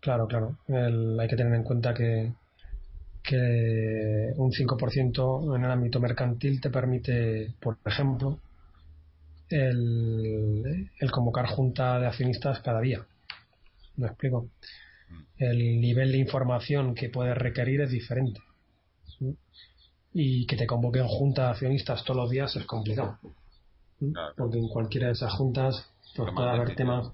claro claro hay que tener en cuenta que que un 5% en el ámbito mercantil te permite por ejemplo el, el convocar junta de accionistas cada día ¿me explico? el nivel de información que puedes requerir es diferente. Y que te convoquen juntas accionistas todos los días es complicado. Porque en cualquiera de esas juntas pues, puede haber temas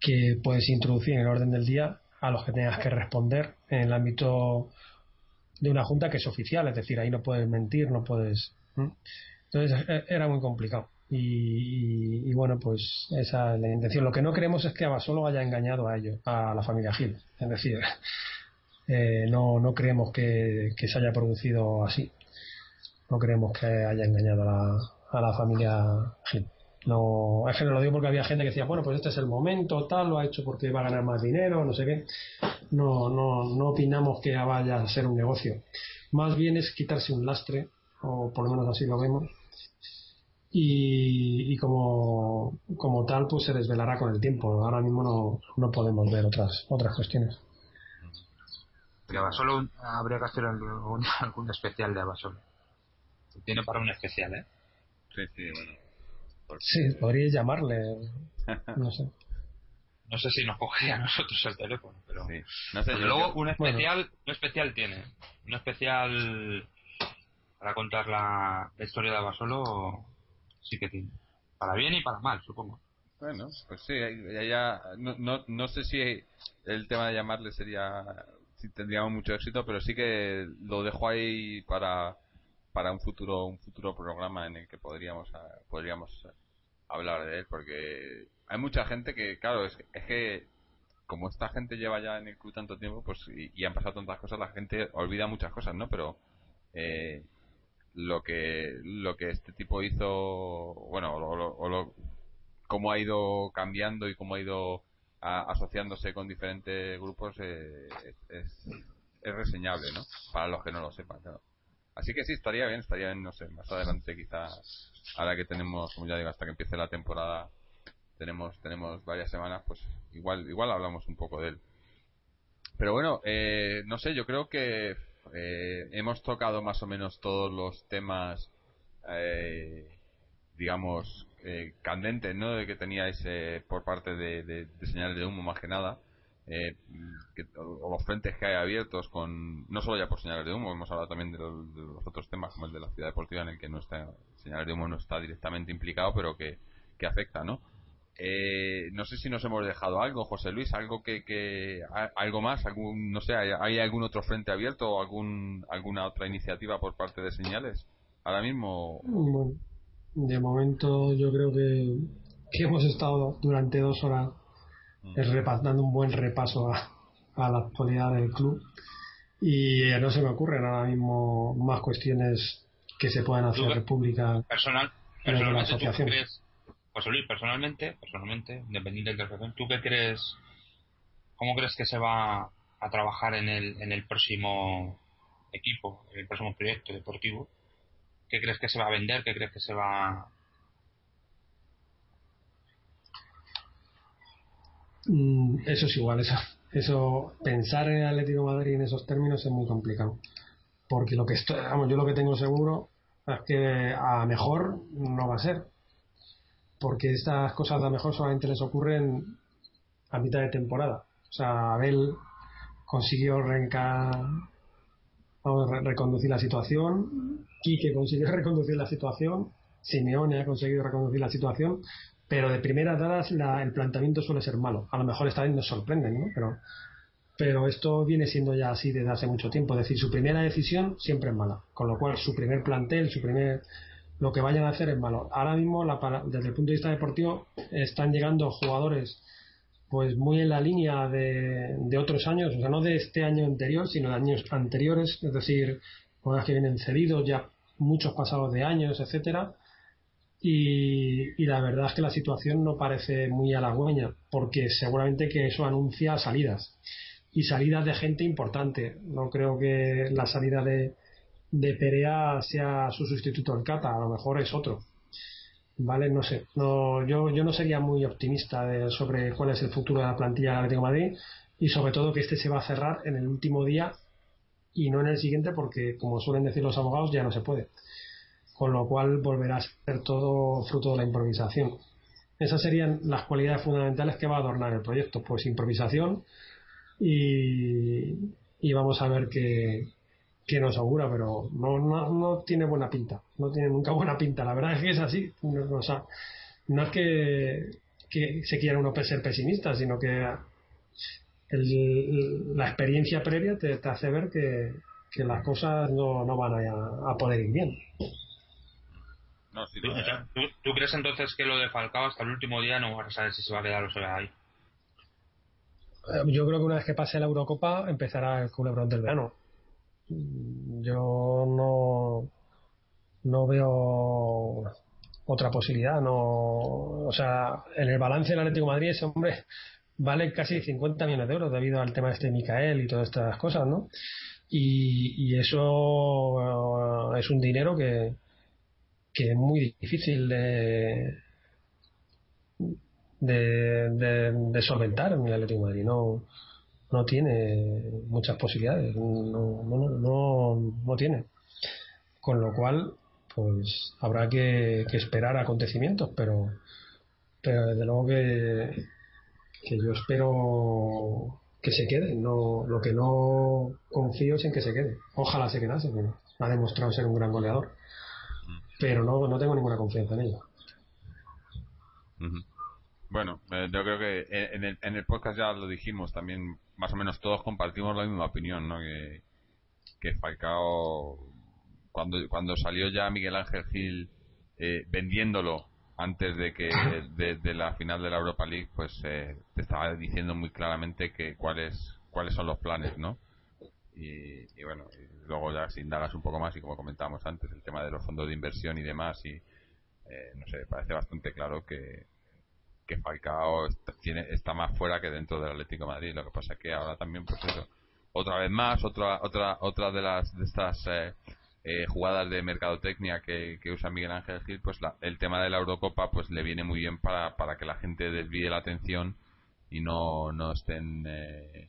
que puedes introducir en el orden del día a los que tengas que responder en el ámbito de una junta que es oficial, es decir, ahí no puedes mentir, no puedes. Entonces e, era muy complicado. Y, bueno, pues esa es la intención. Lo que no queremos es que Abasolo haya engañado a ellos, a la familia Gil. Es decir, eh, no, no creemos que, se haya producido así. No creemos que haya engañado a la, a la familia Gil. No, es que no lo digo porque había gente que decía, bueno, pues este es el momento, tal, lo ha hecho porque va a ganar más dinero, no sé qué. No, no, no opinamos que vaya a ser un negocio. Más bien es quitarse un lastre, o por lo menos así lo vemos, y, como, como tal pues se desvelará con el tiempo. Ahora mismo no, no podemos ver otras otras cuestiones. De Abasolo habría que hacer algún, algún especial de Abasolo. Tiene para un especial, ¿eh? Sí, sí, bueno. Sí, podríais llamarle. No sé. No sé si nos cogería a nosotros el teléfono, pero. No sé, luego un especial, un especial tiene. Un especial para contar la, la historia de Abasolo sí que tiene. Para bien y para mal, supongo. Bueno, pues sí, ya, no, no, no sé si el tema de llamarle sería, si tendríamos mucho éxito, pero sí que lo dejo ahí para, para un futuro, un futuro programa en el que podríamos, podríamos hablar de él, porque hay mucha gente que, claro, es, es que como esta gente lleva ya en el club tanto tiempo, pues y, han pasado tantas cosas, la gente olvida muchas cosas, ¿no? Pero eh, lo que lo que este tipo hizo bueno o, lo, cómo ha ido cambiando y cómo ha ido asociándose con diferentes grupos eh, es, es, reseñable no para los que no lo sepan así que sí estaría bien estaría bien no sé más adelante quizá ahora que tenemos como ya digo hasta que empiece la temporada tenemos tenemos varias semanas pues igual igual hablamos un poco de él pero bueno eh, no sé yo creo que eh, hemos tocado más o menos todos los temas, eh, digamos, eh, candentes, ¿no? De que teníais por parte de, señales de humo, más que nada. O, los frentes que hay abiertos con no solo ya por señales de humo hemos hablado también de los, otros temas como el de la ciudad deportiva en el que no está señales de humo no está directamente implicado pero que, que afecta no eh, no sé si nos hemos dejado algo, José Luis, algo que, algo más, algún, no sé, ¿hay, algún otro frente abierto o algún, alguna otra iniciativa por parte de señales ahora mismo. Bueno, de momento yo creo que, que hemos estado durante dos horas mm. dando un buen repaso a, la actualidad del club y no se me ocurren ahora mismo más cuestiones que se puedan hacer públicas personal, personal la asociación. José Luis, personalmente, personalmente, independiente de la ¿tú qué crees, cómo crees que se va a trabajar en el, en el próximo equipo, en el próximo proyecto deportivo? ¿Qué crees que se va a vender? ¿Qué crees que se va mm, eso es igual, eso, eso, pensar en el Atlético Madrid en esos términos es muy complicado. Porque lo que estoy, vamos, yo lo que tengo seguro es que a mejor no va a ser. Porque estas cosas a mejor solamente les ocurren a mitad de temporada. O sea, Abel consiguió reconducir la situación, Quique consiguió reconducir la situación, Simeone ha conseguido reconducir la situación, pero de primeras dadas el planteamiento suele ser malo. A lo mejor esta vez nos sorprenden, ¿no? Pero, pero esto viene siendo ya así desde hace mucho tiempo. Es decir, su primera decisión siempre es mala. Con lo cual, su primer plantel, su primer lo que vayan a hacer es malo. Ahora mismo, desde el punto de vista deportivo, están llegando jugadores pues muy en la línea de, otros años, o sea, no de este año anterior, sino de años anteriores, es decir, jugadores que vienen cedidos, ya muchos pasados de años, etcétera. Y, la verdad es que la situación no parece muy halagüeña, porque seguramente que eso anuncia salidas. Y salidas de gente importante. No creo que la salida de, de Perea sea su sustituto al Cata, a lo mejor es otro. Vale, no sé. No, yo, yo no sería muy optimista sobre cuál es el futuro de la plantilla de Atlético Madrid y sobre todo que este se va a cerrar en el último día y no en el siguiente porque, como suelen decir los abogados, ya no se puede. Con lo cual volverá a ser todo fruto de la improvisación. Esas serían las cualidades fundamentales que va a adornar el proyecto. Pues improvisación, y, y vamos a ver qué, qué nos augura, pero no, no, no, tiene buena pinta, no tiene nunca buena pinta. La verdad es que es así. No, o sea, no es que, se quiera uno ser pesimista, sino que la experiencia previa te, te hace ver que, que, las cosas no, no van a, a poder ir bien. No, ¿Tú, ¿Tú, crees entonces que lo de Falcao hasta el último día no vas a saber si se va a quedar o se va a ir? Eh, yo creo que una vez que pase la Eurocopa empezará el culebrón del verano. Yo no, no veo otra posibilidad. No, o sea, en el balance del Atlético de Madrid ese hombre vale casi 50 millones de euros debido al tema este de Micael y todas estas cosas, ¿no? Y, y eso eh, es un dinero que, que es muy difícil de, de, solventar en el Atlético de. No, no tiene muchas posibilidades, no, no, no, tiene. Con lo cual, pues habrá que, esperar acontecimientos, pero, pero desde luego que, que yo espero que se quede. No, lo que no confío es en que se quede. Ojalá se quedase, ha demostrado ser un gran goleador. Pero no, no tengo ninguna confianza en ello. Bueno, eh, yo creo que en el, en el podcast ya lo dijimos también, más o menos todos compartimos la misma opinión, ¿no? Que, que Falcao, cuando, cuando salió ya Miguel Ángel Gil eh, vendiéndolo antes de que de, la final de la Europa League, pues eh, te estaba diciendo muy claramente que cuáles cuáles son los planes, ¿no? Y, y bueno, luego ya si indagas un poco más y como comentábamos antes, el tema de los fondos de inversión y demás, y no sé, parece bastante claro que, que Falcao está, tiene, está más fuera que dentro del Atlético Madrid. Lo que pasa es que ahora también, pues eso, otra vez más, otra otra otra de las de estas eh, eh, jugadas de mercadotecnia que, que usa Miguel Ángel Gil, pues el tema de la Eurocopa pues le viene muy bien para, para que la gente desvíe la atención y no, no estén eh,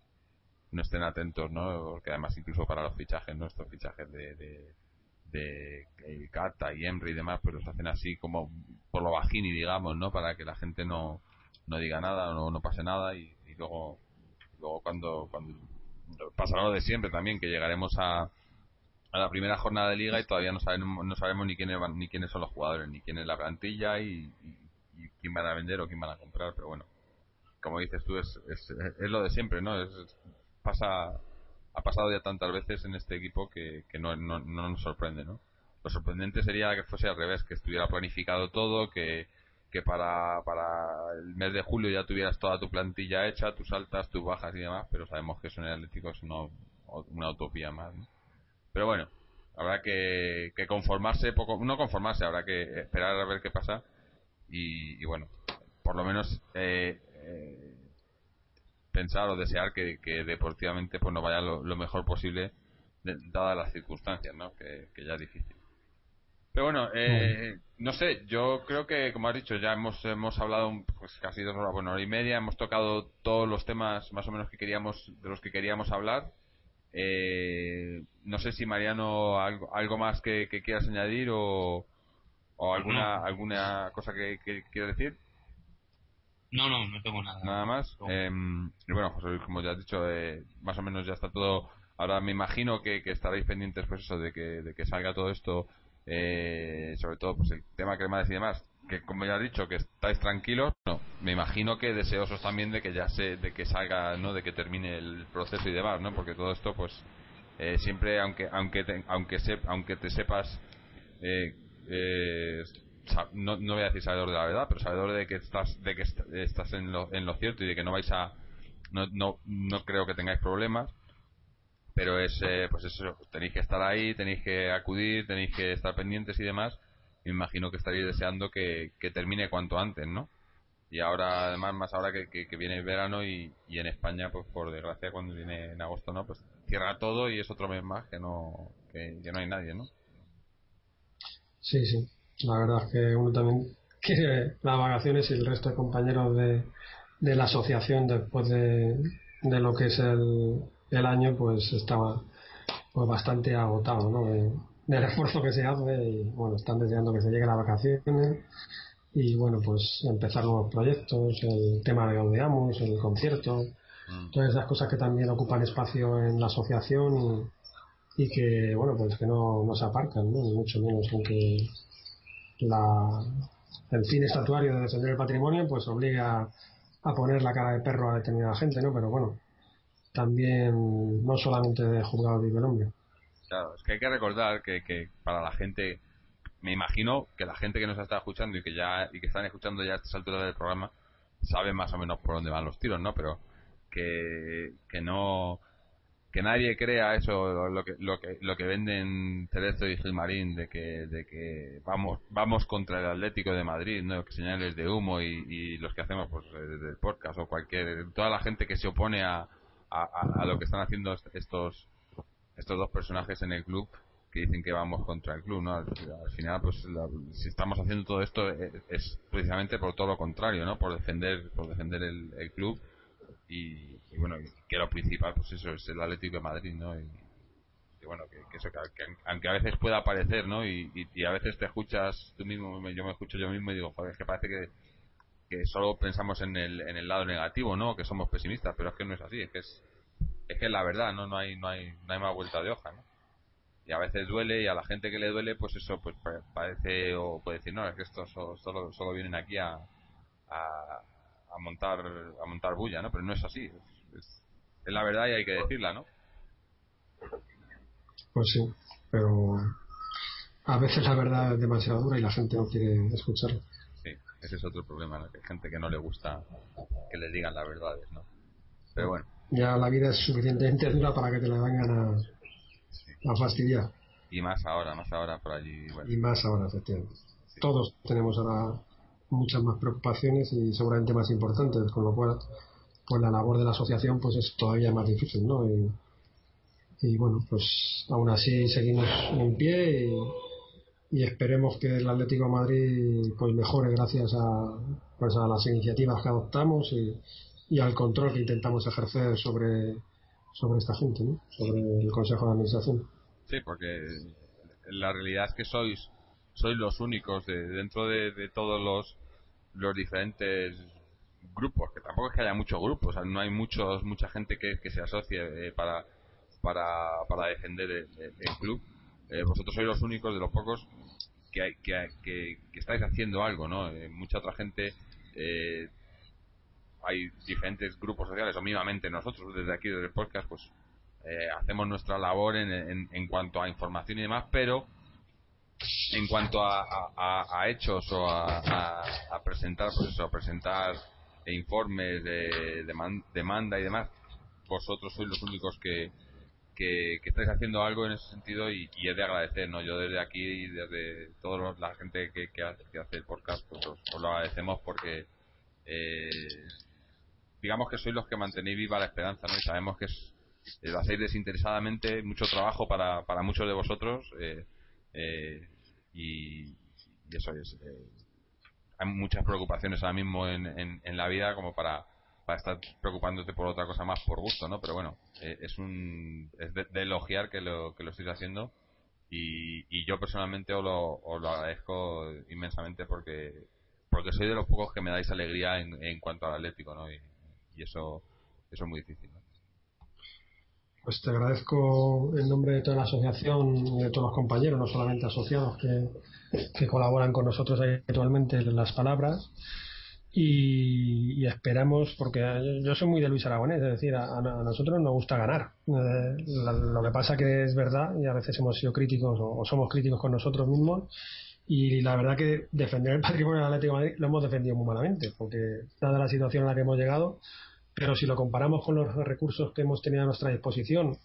no estén atentos, ¿no? Porque además incluso para los fichajes, nuestros fichajes de, de Cata y Emre y demás, pues los hacen así como por lo bajini, digamos, ¿no? Para que la gente no, no diga nada o no, pase nada y, luego luego cuando, cuando pasará lo de siempre también, que llegaremos a, a la primera jornada de liga y todavía no sabemos, no sabemos ni quiénes van, ni quiénes son los jugadores, ni quién es la plantilla y, quién van a vender o quién van a comprar, pero bueno, como dices tú, es, es, es lo de siempre, ¿no? Es, pasa ha pasado ya tantas veces en este equipo que, no, no, nos sorprende, ¿no? Lo sorprendente sería que fuese al revés, que estuviera planificado todo, que, que para, para el mes de julio ya tuvieras toda tu plantilla hecha, tus altas, tus bajas y demás, pero sabemos que eso en el Atlético es una utopía más, ¿no? Pero bueno, habrá que, que conformarse, poco, no conformarse, habrá que esperar a ver qué pasa y, bueno, por lo menos eh, eh, pensar o desear que, deportivamente pues nos vaya lo, mejor posible dadas las circunstancias, ¿no? Que, ya es difícil. Pero bueno, eh, no sé, yo creo que, como has dicho, ya hemos, hemos hablado pues casi dos horas, bueno, hora y media, hemos tocado todos los temas más o menos que queríamos, de los que queríamos hablar. Eh, no sé si Mariano algo, algo más que, quieras añadir o, o alguna, alguna cosa que, que quieras decir. No, no, no tengo nada. Nada más. Em, y bueno, José como ya has dicho, eh, más o menos ya está todo. Ahora me imagino que, estaréis pendientes, pues eso, de que, de que salga todo esto, eh, sobre todo, pues el tema cremades y demás, que como ya has dicho, que estáis tranquilos, no, me imagino que deseosos también de que ya se, de que salga, ¿no? De que termine el proceso y demás, ¿no? Porque todo esto, pues, eh, siempre, aunque, aunque te, aunque se, aunque te sepas, eh, eh no, no voy a decir sabedor de la verdad, pero sabedor de que estás, de que estás en lo, en lo cierto y de que no vais a, no, no, no creo que tengáis problemas, pero es, eh, pues eso, tenéis que estar ahí, tenéis que acudir, tenéis que estar pendientes y demás. Me imagino que estaréis deseando que, que termine cuanto antes, ¿no? Y ahora, además, más ahora que, que, viene el verano y, y, en España, pues por desgracia, cuando viene en agosto, ¿no? Pues cierra todo y es otro mes más que no, que, que no hay nadie, ¿no? Sí, sí. La verdad es que uno también quiere las vacaciones y el resto de compañeros de, de la asociación después de, de lo que es el, el año pues estaba pues bastante agotado ¿no? del esfuerzo que se hace y bueno están deseando que se llegue las vacaciones y bueno pues empezar nuevos proyectos el tema de Audeamos el concierto mm. todas esas cosas que también ocupan espacio en la asociación y, que, bueno, pues que no, no se aparcan, ¿no? Ni mucho menos, aunque la, el fin estatuario de defender el patrimonio pues obliga a poner la cara de perro a determinada gente, ¿no? Pero bueno, también no solamente de juzgado vive el hombre. Claro, es que hay que recordar que, que para la gente, me imagino que la gente que nos está escuchando y que ya y que están escuchando ya a estas alturas del programa sabe más o menos por dónde van los tiros, ¿no? Pero que, que no que nadie crea eso lo que lo que lo que venden Cerezo y Gilmarín de que de que vamos vamos contra el Atlético de Madrid no señales de humo y, los que hacemos pues desde el podcast o cualquier toda la gente que se opone a, a, lo que están haciendo estos estos dos personajes en el club que dicen que vamos contra el club no al, final pues si estamos haciendo todo esto es, es, precisamente por todo lo contrario no por defender por defender el, el club y, bueno, que lo principal, pues eso, es el Atlético de Madrid, ¿no? Y, bueno, que, eso, que, aunque a veces pueda parecer, ¿no? Y, y, a veces te escuchas tú mismo, yo me escucho yo mismo y digo, joder, es que parece que, que solo pensamos en el, en el lado negativo, ¿no? Que somos pesimistas, pero es que no es así, es que es, es que la verdad, ¿no? No hay, no hay, no hay más vuelta de hoja, ¿no? Y a veces duele y a la gente que le duele, pues eso, pues parece o puede decir, no, es que estos solo, solo, vienen aquí a, a a montar a montar bulla, ¿no? Pero no es así. Es, la verdad y hay que decirla, ¿no? Pues sí, pero a veces la verdad es demasiado dura y la gente no quiere escucharla. Sí, ese es otro problema, ¿no? Que hay gente que no le gusta que le digan las verdades, ¿no? Pero bueno. Ya la vida es suficientemente dura para que te la vengan a, a fastidiar. Y más ahora, más ahora por allí. Y más ahora, efectivamente. Todos tenemos ahora muchas más preocupaciones y seguramente más importantes, con lo cual pues la labor de la asociación pues es todavía más difícil, ¿no? Y, bueno, pues aún así seguimos en pie y, esperemos que el Atlético de Madrid pues mejore gracias a, pues a las iniciativas que adoptamos y, y al control que intentamos ejercer sobre, sobre esta gente, ¿no? Sobre el Consejo de Administración. Sí, porque la realidad es que sois sois los únicos de, dentro de, todos los, los diferentes grupos, que tampoco es que haya muchos grupos, no hay muchos mucha gente que, se asocie eh, para, para, para defender el, club. Eh, vosotros sois los únicos de los pocos que, que, que, estáis haciendo algo, ¿no? Eh, mucha otra gente, hay diferentes grupos sociales, o mínimamente nosotros desde aquí, desde el podcast, pues hacemos nuestra labor en, en, en cuanto a información y demás, pero en cuanto a, hechos o a, presentar pues eso a presentar informes de, demanda y demás vosotros sois los únicos que, que, estáis haciendo algo en ese sentido y, es de agradecer no yo desde aquí y desde toda la gente que, que, hace, el podcast pues os, lo agradecemos porque eh, digamos que sois los que mantenéis viva la esperanza no y sabemos que es, lo hacéis desinteresadamente mucho trabajo para, para muchos de vosotros eh, eh, y, eso es. Eh, hay muchas preocupaciones ahora mismo en, en, la vida como para, estar preocupándote por otra cosa más por gusto, ¿no? Pero bueno, eh, es un es de, elogiar que lo, que lo estéis haciendo y, y yo personalmente os lo, os lo agradezco inmensamente porque porque soy de los pocos que me dais alegría en, en cuanto al Atlético, ¿no? Y, y eso, eso es muy difícil, pues te agradezco en nombre de toda la asociación y de todos los compañeros, no solamente asociados que, colaboran con nosotros actualmente en las palabras. Y, esperamos, porque yo soy muy de Luis Aragonés, es decir, a, nosotros nos gusta ganar. Eh, lo que pasa que es verdad, y a veces hemos sido críticos o, somos críticos con nosotros mismos, y la verdad que defender el patrimonio del Atlético Madrid lo hemos defendido muy malamente, porque dada la situación en la que hemos llegado, pero si lo comparamos con los recursos que hemos tenido a nuestra disposición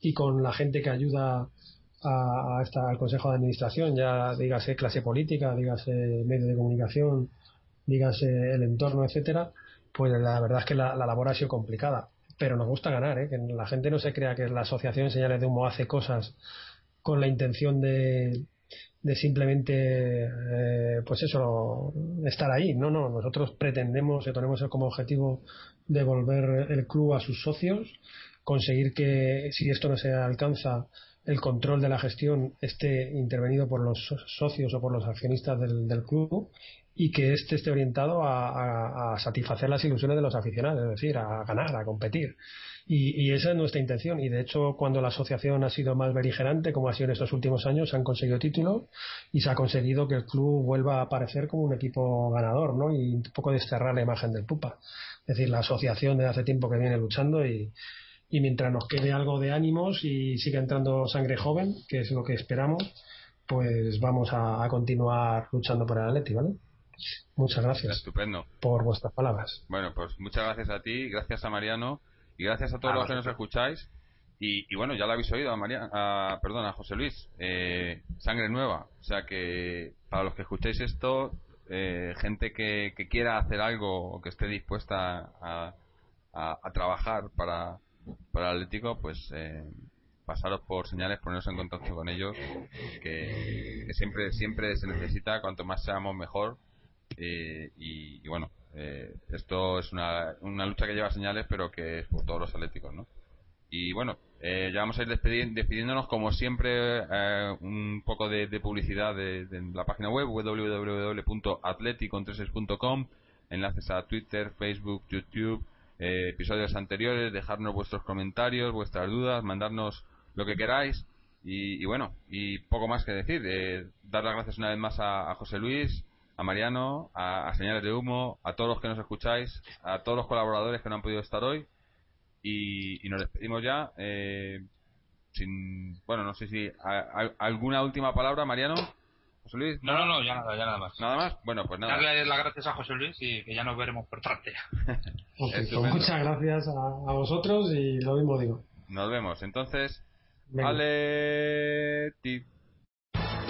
y con la gente que ayuda a, esta, al Consejo de Administración, ya dígase clase política, dígase medio de comunicación, dígase el entorno, etcétera, pues la verdad es que la, labor ha sido complicada. Pero nos gusta ganar, ¿eh? que la gente no se crea que la Asociación Señales de Humo hace cosas con la intención de, de simplemente eh, pues eso estar ahí no no nosotros pretendemos y tenemos como objetivo devolver el club a sus socios conseguir que si esto no se alcanza el control de la gestión esté intervenido por los socios o por los accionistas del, club y que este esté orientado a, satisfacer las ilusiones de los aficionados, es decir, a ganar, a competir. Y, esa es nuestra intención. Y de hecho, cuando la asociación ha sido más beligerante, como ha sido en estos últimos años, se han conseguido títulos y se ha conseguido que el club vuelva a aparecer como un equipo ganador, ¿no? Y un poco desterrar la imagen del Pupa. Es decir, la asociación de hace tiempo que viene luchando y, y mientras nos quede algo de ánimos y siga entrando sangre joven, que es lo que esperamos, pues vamos a, continuar luchando por el Atleti, ¿vale? Muchas gracias. Estupendo. Por vuestras palabras. Bueno, pues muchas gracias a ti, gracias a Mariano y gracias a todos los que nos escucháis. Y, bueno, ya lo habéis oído a María, a, perdón, a José Luis, eh, sangre nueva. O sea que para los que escuchéis esto, eh, gente que, quiera hacer algo o que esté dispuesta a, a trabajar para, para el Atlético, pues eh, pasaros por señales, poneros en contacto con ellos, que, siempre siempre se necesita, cuanto más seamos mejor. Eh, y, bueno, eh, esto es una, una lucha que lleva señales, pero que es por todos los atléticos, ¿no? Y bueno, eh, ya vamos a ir despidiéndonos, como siempre, un poco de, publicidad de, la página web www.atleticontreses.com, enlaces a Twitter, Facebook, YouTube, eh, episodios anteriores, dejarnos vuestros comentarios, vuestras dudas, mandarnos lo que queráis. Y, bueno, y poco más que decir. Eh, dar las gracias una vez más a, José Luis, a Mariano, a, Señales de Humo, a todos los que nos escucháis, a todos los colaboradores que no han podido estar hoy. Y, nos despedimos ya. Eh, sin, bueno, no sé si. ¿Alguna última palabra, Mariano? José Luis. No, no, no, ya nada, ya nada más. Nada más. Bueno, pues nada. Darle las gracias a José Luis y que ya nos veremos por parte. Pues muchas gracias a, a, vosotros y lo mismo digo. Nos vemos. Entonces, Ale.